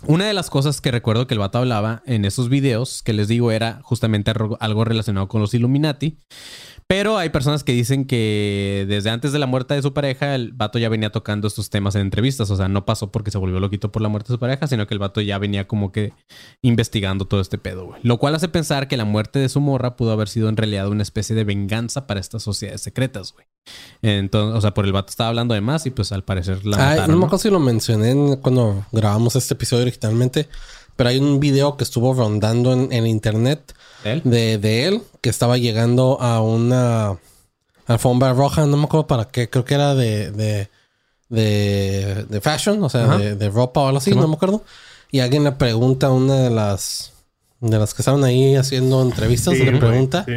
[SPEAKER 1] Una de las cosas que recuerdo que el vato hablaba en esos videos, que les digo, era justamente algo relacionado con los Illuminati. Pero hay personas que dicen que desde antes de la muerte de su pareja, el vato ya venía tocando estos temas en entrevistas. O sea, no pasó porque se volvió loquito por la muerte de su pareja, sino que el vato ya venía como que investigando todo este pedo, güey. Lo cual hace pensar que la muerte de su morra pudo haber sido en realidad una especie de venganza para estas sociedades secretas, güey. Entonces, o sea, por el vato estaba hablando de más y pues al parecer la
[SPEAKER 2] Ay,
[SPEAKER 1] mataron,
[SPEAKER 2] no me acuerdo si lo mencioné en- cuando grabamos este episodio originalmente, pero hay un video que estuvo rondando en, en internet
[SPEAKER 1] ¿De él?
[SPEAKER 2] de, de él que estaba llegando a una alfombra roja, no me acuerdo para qué, creo que era de, de, de, de fashion, o sea, de, de ropa o algo así,
[SPEAKER 1] Sí,
[SPEAKER 2] no me acuerdo. Y alguien le pregunta a una de las de las que estaban ahí haciendo entrevistas,
[SPEAKER 4] Sí,
[SPEAKER 2] le
[SPEAKER 4] güey,
[SPEAKER 2] pregunta
[SPEAKER 4] sí.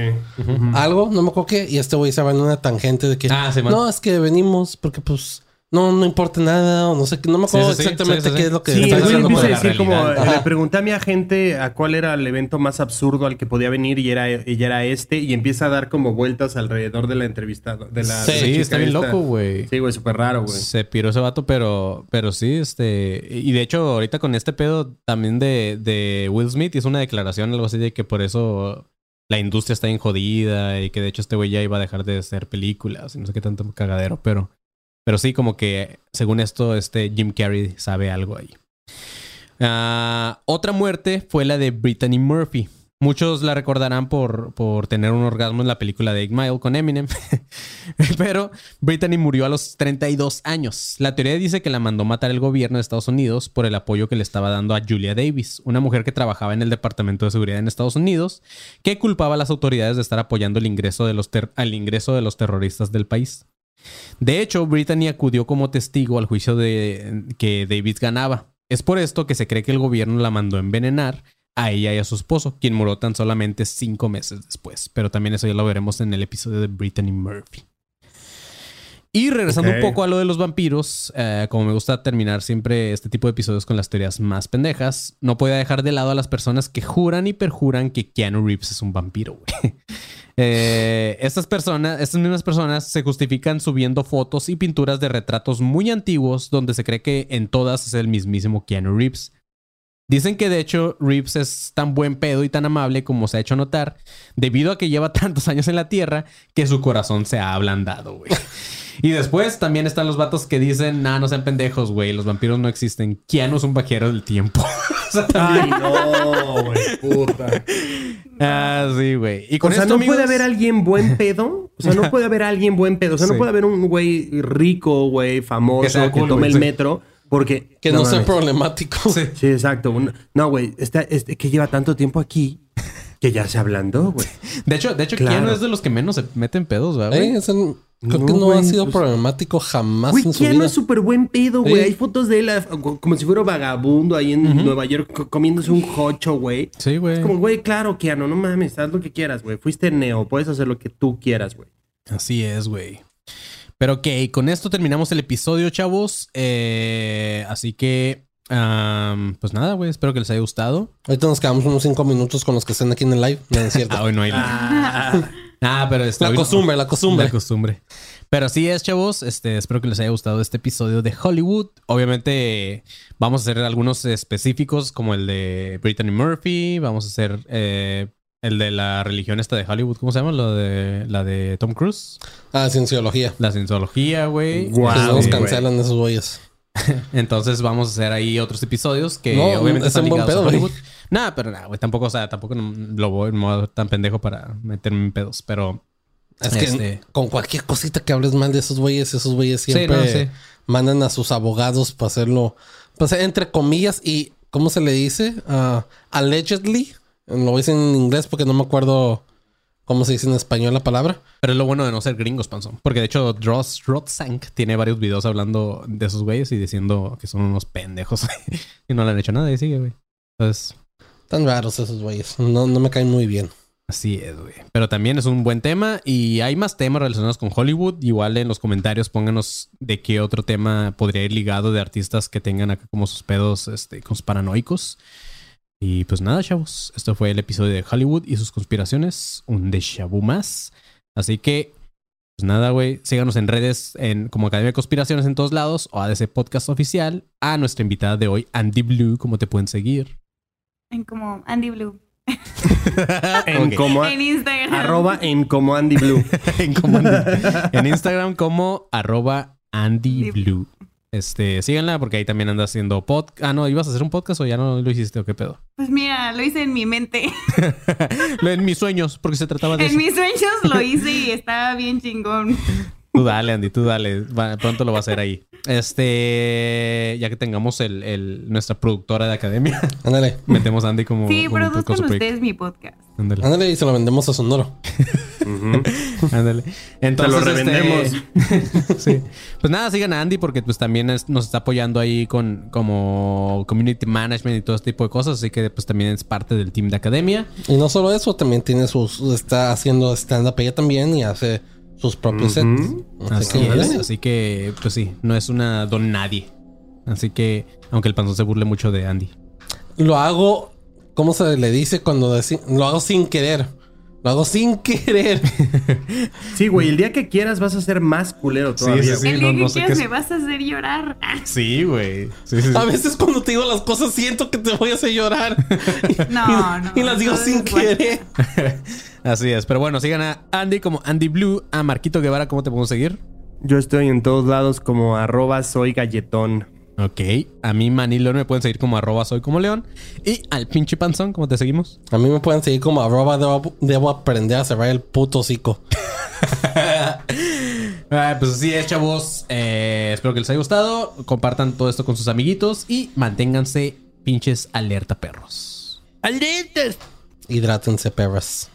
[SPEAKER 2] algo, no me acuerdo qué, y este güey se va en una tangente de que
[SPEAKER 1] Ah,
[SPEAKER 2] no, es que venimos porque pues no, no importa nada, o no sé, qué, no me acuerdo
[SPEAKER 1] Sí, sí, sí,
[SPEAKER 2] exactamente
[SPEAKER 1] sí, sí,
[SPEAKER 2] qué es lo que
[SPEAKER 4] Sí,
[SPEAKER 2] está diciendo,
[SPEAKER 4] empieza a decir como... Le pregunté a mi agente a cuál era el evento más absurdo al que podía venir y era, y era este. Y empieza a dar como vueltas alrededor de la entrevista. De la,
[SPEAKER 2] Sí,
[SPEAKER 4] de la
[SPEAKER 1] Sí,
[SPEAKER 4] chica
[SPEAKER 1] está bien loco, güey.
[SPEAKER 4] Sí, güey, súper raro, güey.
[SPEAKER 1] Se piró ese vato, pero, pero sí, este. Y de hecho, ahorita con este pedo también de, de Will Smith hizo una declaración, algo así de que por eso la industria está bien jodida y que de hecho este güey ya iba a dejar de hacer películas y no sé qué tanto cagadero, pero. Pero sí, como que según esto, este Jim Carrey sabe algo ahí. Ah, otra muerte fue la de Brittany Murphy. Muchos la recordarán por, por tener un orgasmo en la película de 8 Mile con Eminem. Pero Brittany murió a los 32 años. La teoría dice que la mandó matar el gobierno de Estados Unidos por el apoyo que le estaba dando a Julia Davis, una mujer que trabajaba en el Departamento de Seguridad en Estados Unidos, que culpaba a las autoridades de estar apoyando el ingreso de los al ingreso de los terroristas del país. De hecho, Brittany acudió como testigo al juicio de que Davis ganaba. Es por esto que se cree que el gobierno la mandó a envenenar a ella y a su esposo, quien murió tan solamente cinco meses después. Pero también eso ya lo veremos en el episodio de Brittany Murphy. Y regresando un poco a lo de los vampiros, eh, como me gusta terminar siempre este tipo de episodios con las teorías más pendejas, no puedo dejar de lado a las personas que juran y perjuran que Keanu Reeves es un vampiro, güey. Eh, estas personas, estas mismas personas se justifican subiendo fotos y pinturas de retratos muy antiguos donde se cree que en todas es el mismísimo Keanu Reeves. Dicen que de hecho Reeves es tan buen pedo y tan amable como se ha hecho notar, debido a que lleva tantos años en la Tierra que su corazón se ha ablandado, güey. Y después también están los vatos que dicen, nah, no sean pendejos, güey, los vampiros no existen. Keanu es un vaquero del tiempo. o sea, también...
[SPEAKER 4] Ay, no, güey, puta.
[SPEAKER 1] Ah, sí, güey. Y con
[SPEAKER 4] o sea,
[SPEAKER 1] esto,
[SPEAKER 4] no puede haber alguien buen pedo. O sea, no puede haber alguien buen pedo. O sea,
[SPEAKER 1] Sí.
[SPEAKER 4] no puede haber un güey rico, güey, famoso,
[SPEAKER 1] Que
[SPEAKER 4] que,
[SPEAKER 1] sea cool,
[SPEAKER 4] tome el
[SPEAKER 1] sí.
[SPEAKER 4] metro. Porque.
[SPEAKER 2] que no, sea
[SPEAKER 4] mames.
[SPEAKER 2] problemático.
[SPEAKER 1] Sí.
[SPEAKER 4] Sí, exacto. No, güey, está, es que lleva tanto tiempo aquí que ya se ablandó, güey.
[SPEAKER 1] De hecho, de hecho,
[SPEAKER 4] Claro.
[SPEAKER 1] Es de los que menos se meten pedos, ¿verdad, güey?
[SPEAKER 2] Eh, creo
[SPEAKER 4] No,
[SPEAKER 2] que no
[SPEAKER 4] güey,
[SPEAKER 2] ha sido
[SPEAKER 4] pues-
[SPEAKER 2] problemático jamás
[SPEAKER 4] Güey,
[SPEAKER 2] en su vida.
[SPEAKER 4] es súper buen pedo, güey. Hay fotos de él ah, como si fuera vagabundo ahí en Nueva York co- comiéndose un jocho, güey.
[SPEAKER 1] Sí, güey.
[SPEAKER 4] Es como, güey, claro, Keanu, no mames, haz lo que quieras, güey. Fuiste neo, puedes hacer lo que tú quieras, güey.
[SPEAKER 1] Así es, güey. Pero ok, con esto terminamos el episodio, chavos. Eh, así que, pues nada, güey. Espero que les haya gustado.
[SPEAKER 2] Ahorita nos quedamos unos cinco minutos con los que estén aquí en el live. No es cierto.
[SPEAKER 1] Ah, hoy no hay. Ah, pero está
[SPEAKER 2] la costumbre, la costumbre.
[SPEAKER 1] La costumbre. Pero así es, chavos. Este, espero que les haya gustado este episodio de Hollywood. Obviamente, vamos a hacer algunos específicos, como el de Brittany Murphy. Vamos a hacer eh, el de la religión esta de Hollywood. ¿Cómo se llama? Lo de la de Tom Cruise.
[SPEAKER 2] Ah, cienciología.
[SPEAKER 1] La cienciología, güey.
[SPEAKER 2] Nos
[SPEAKER 4] güey.
[SPEAKER 2] cancelan esos güeyes.
[SPEAKER 1] Entonces vamos a hacer ahí otros episodios que
[SPEAKER 2] No,
[SPEAKER 1] obviamente
[SPEAKER 2] es
[SPEAKER 1] están ligados
[SPEAKER 2] pedo,
[SPEAKER 1] a. Hollywood. Nada, pero nada, güey. Tampoco, o sea, tampoco lo voy a ver tan pendejo para meterme en pedos. Pero
[SPEAKER 2] Es que
[SPEAKER 1] Este.
[SPEAKER 2] con cualquier cosita que hables mal de esos güeyes, esos güeyes
[SPEAKER 1] Sí,
[SPEAKER 2] siempre
[SPEAKER 1] no, sí.
[SPEAKER 2] mandan a sus abogados para hacerlo, pues entre comillas, y ¿cómo se le dice? Ah, allegedly. Lo dicen en inglés porque no me acuerdo cómo se dice en español la palabra.
[SPEAKER 1] Pero es lo bueno de no ser gringos, Panzón. Porque de hecho, Dross Rotzank tiene varios videos hablando de esos güeyes y diciendo que son unos pendejos. y no le han hecho nada y sigue, güey. Entonces,
[SPEAKER 2] Tan raros esos güeyes. No, no me caen muy bien.
[SPEAKER 1] así es, güey. Pero también es un buen tema y hay más temas relacionados con Hollywood. Igual en los comentarios pónganos de qué otro tema podría ir ligado de artistas que tengan acá como sus pedos este, paranoicos. Y pues nada, chavos. Esto fue el episodio de Hollywood y sus conspiraciones. Un déjà vu más. Así que Pues nada, güey. Síganos en redes en, como Academia de Conspiraciones en todos lados o ADC Podcast Oficial. A nuestra invitada de hoy, Andy Blue, ¿cómo te pueden seguir?
[SPEAKER 5] En como Andy Blue.
[SPEAKER 4] En como
[SPEAKER 5] En Instagram.
[SPEAKER 4] arroba en como Andy Blue.
[SPEAKER 1] en, como Andy- en Instagram como arroba Andy Blue. Este, síganla porque ahí también anda haciendo podcast. Ah, no, ¿ibas a hacer un podcast o ya no lo hiciste o qué pedo?
[SPEAKER 5] Pues mira, lo hice en mi mente.
[SPEAKER 1] Lo- en mis sueños, porque se trataba de
[SPEAKER 5] en
[SPEAKER 1] eso.
[SPEAKER 5] mis sueños lo hice y estaba bien chingón.
[SPEAKER 1] Tú dale, Andy, tú dale. Va- pronto lo va a hacer ahí. Este, ya que tengamos el, el- nuestra productora de academia,
[SPEAKER 2] Ándale.
[SPEAKER 1] metemos a Andy como.
[SPEAKER 5] Sí,
[SPEAKER 1] como
[SPEAKER 5] produzcan
[SPEAKER 1] proyecto.
[SPEAKER 5] ustedes mi podcast.
[SPEAKER 1] Ándale.
[SPEAKER 2] Ándale y se lo vendemos a Sonoro.
[SPEAKER 1] Ándale. Entonces,
[SPEAKER 4] lo
[SPEAKER 1] este,
[SPEAKER 4] revendemos.
[SPEAKER 1] sí. Pues nada, sigan a Andy porque pues también es- nos está apoyando ahí con como community management y todo este tipo de cosas. Así que pues también es parte del team de academia.
[SPEAKER 2] Y no solo eso, también tiene sus. Está haciendo stand-up ella también y hace sus propios sets.
[SPEAKER 1] Así
[SPEAKER 2] que,
[SPEAKER 1] es. Así que, pues sí, no es una don nadie. Así que, aunque el panzón se burle mucho de Andy.
[SPEAKER 2] Lo hago. ¿Cómo se le dice cuando lo hago sin querer? Lo hago sin querer.
[SPEAKER 4] Sí, güey, el día que quieras vas a ser más culero todavía.
[SPEAKER 1] sí, sí.
[SPEAKER 5] El
[SPEAKER 1] no-
[SPEAKER 5] día que
[SPEAKER 1] no sé
[SPEAKER 5] quieras me vas a hacer llorar.
[SPEAKER 1] Sí, güey. Sí, sí, sí.
[SPEAKER 2] A veces cuando te digo las cosas siento que te voy a hacer llorar.
[SPEAKER 5] No, no.
[SPEAKER 2] y las digo sin
[SPEAKER 5] bueno.
[SPEAKER 2] querer.
[SPEAKER 1] Así es. Pero bueno, sigan a Andy como Andy Blue, a Marquito Guevara, ¿cómo te podemos seguir?
[SPEAKER 4] Yo estoy en todos lados como arroba soy galletón.
[SPEAKER 1] Ok. A mí, Manilo, me pueden seguir como arroba soy como león. Y al pinche panzón, ¿cómo te seguimos?
[SPEAKER 2] A mí me pueden seguir como arroba debo, debo aprender a cerrar el puto hocico.
[SPEAKER 1] Ah, pues así es, chavos. Eh, espero que les haya gustado. Compartan todo esto con sus amiguitos y manténganse pinches alerta, perros. ¡Alertas!
[SPEAKER 2] Hidrátense, perras.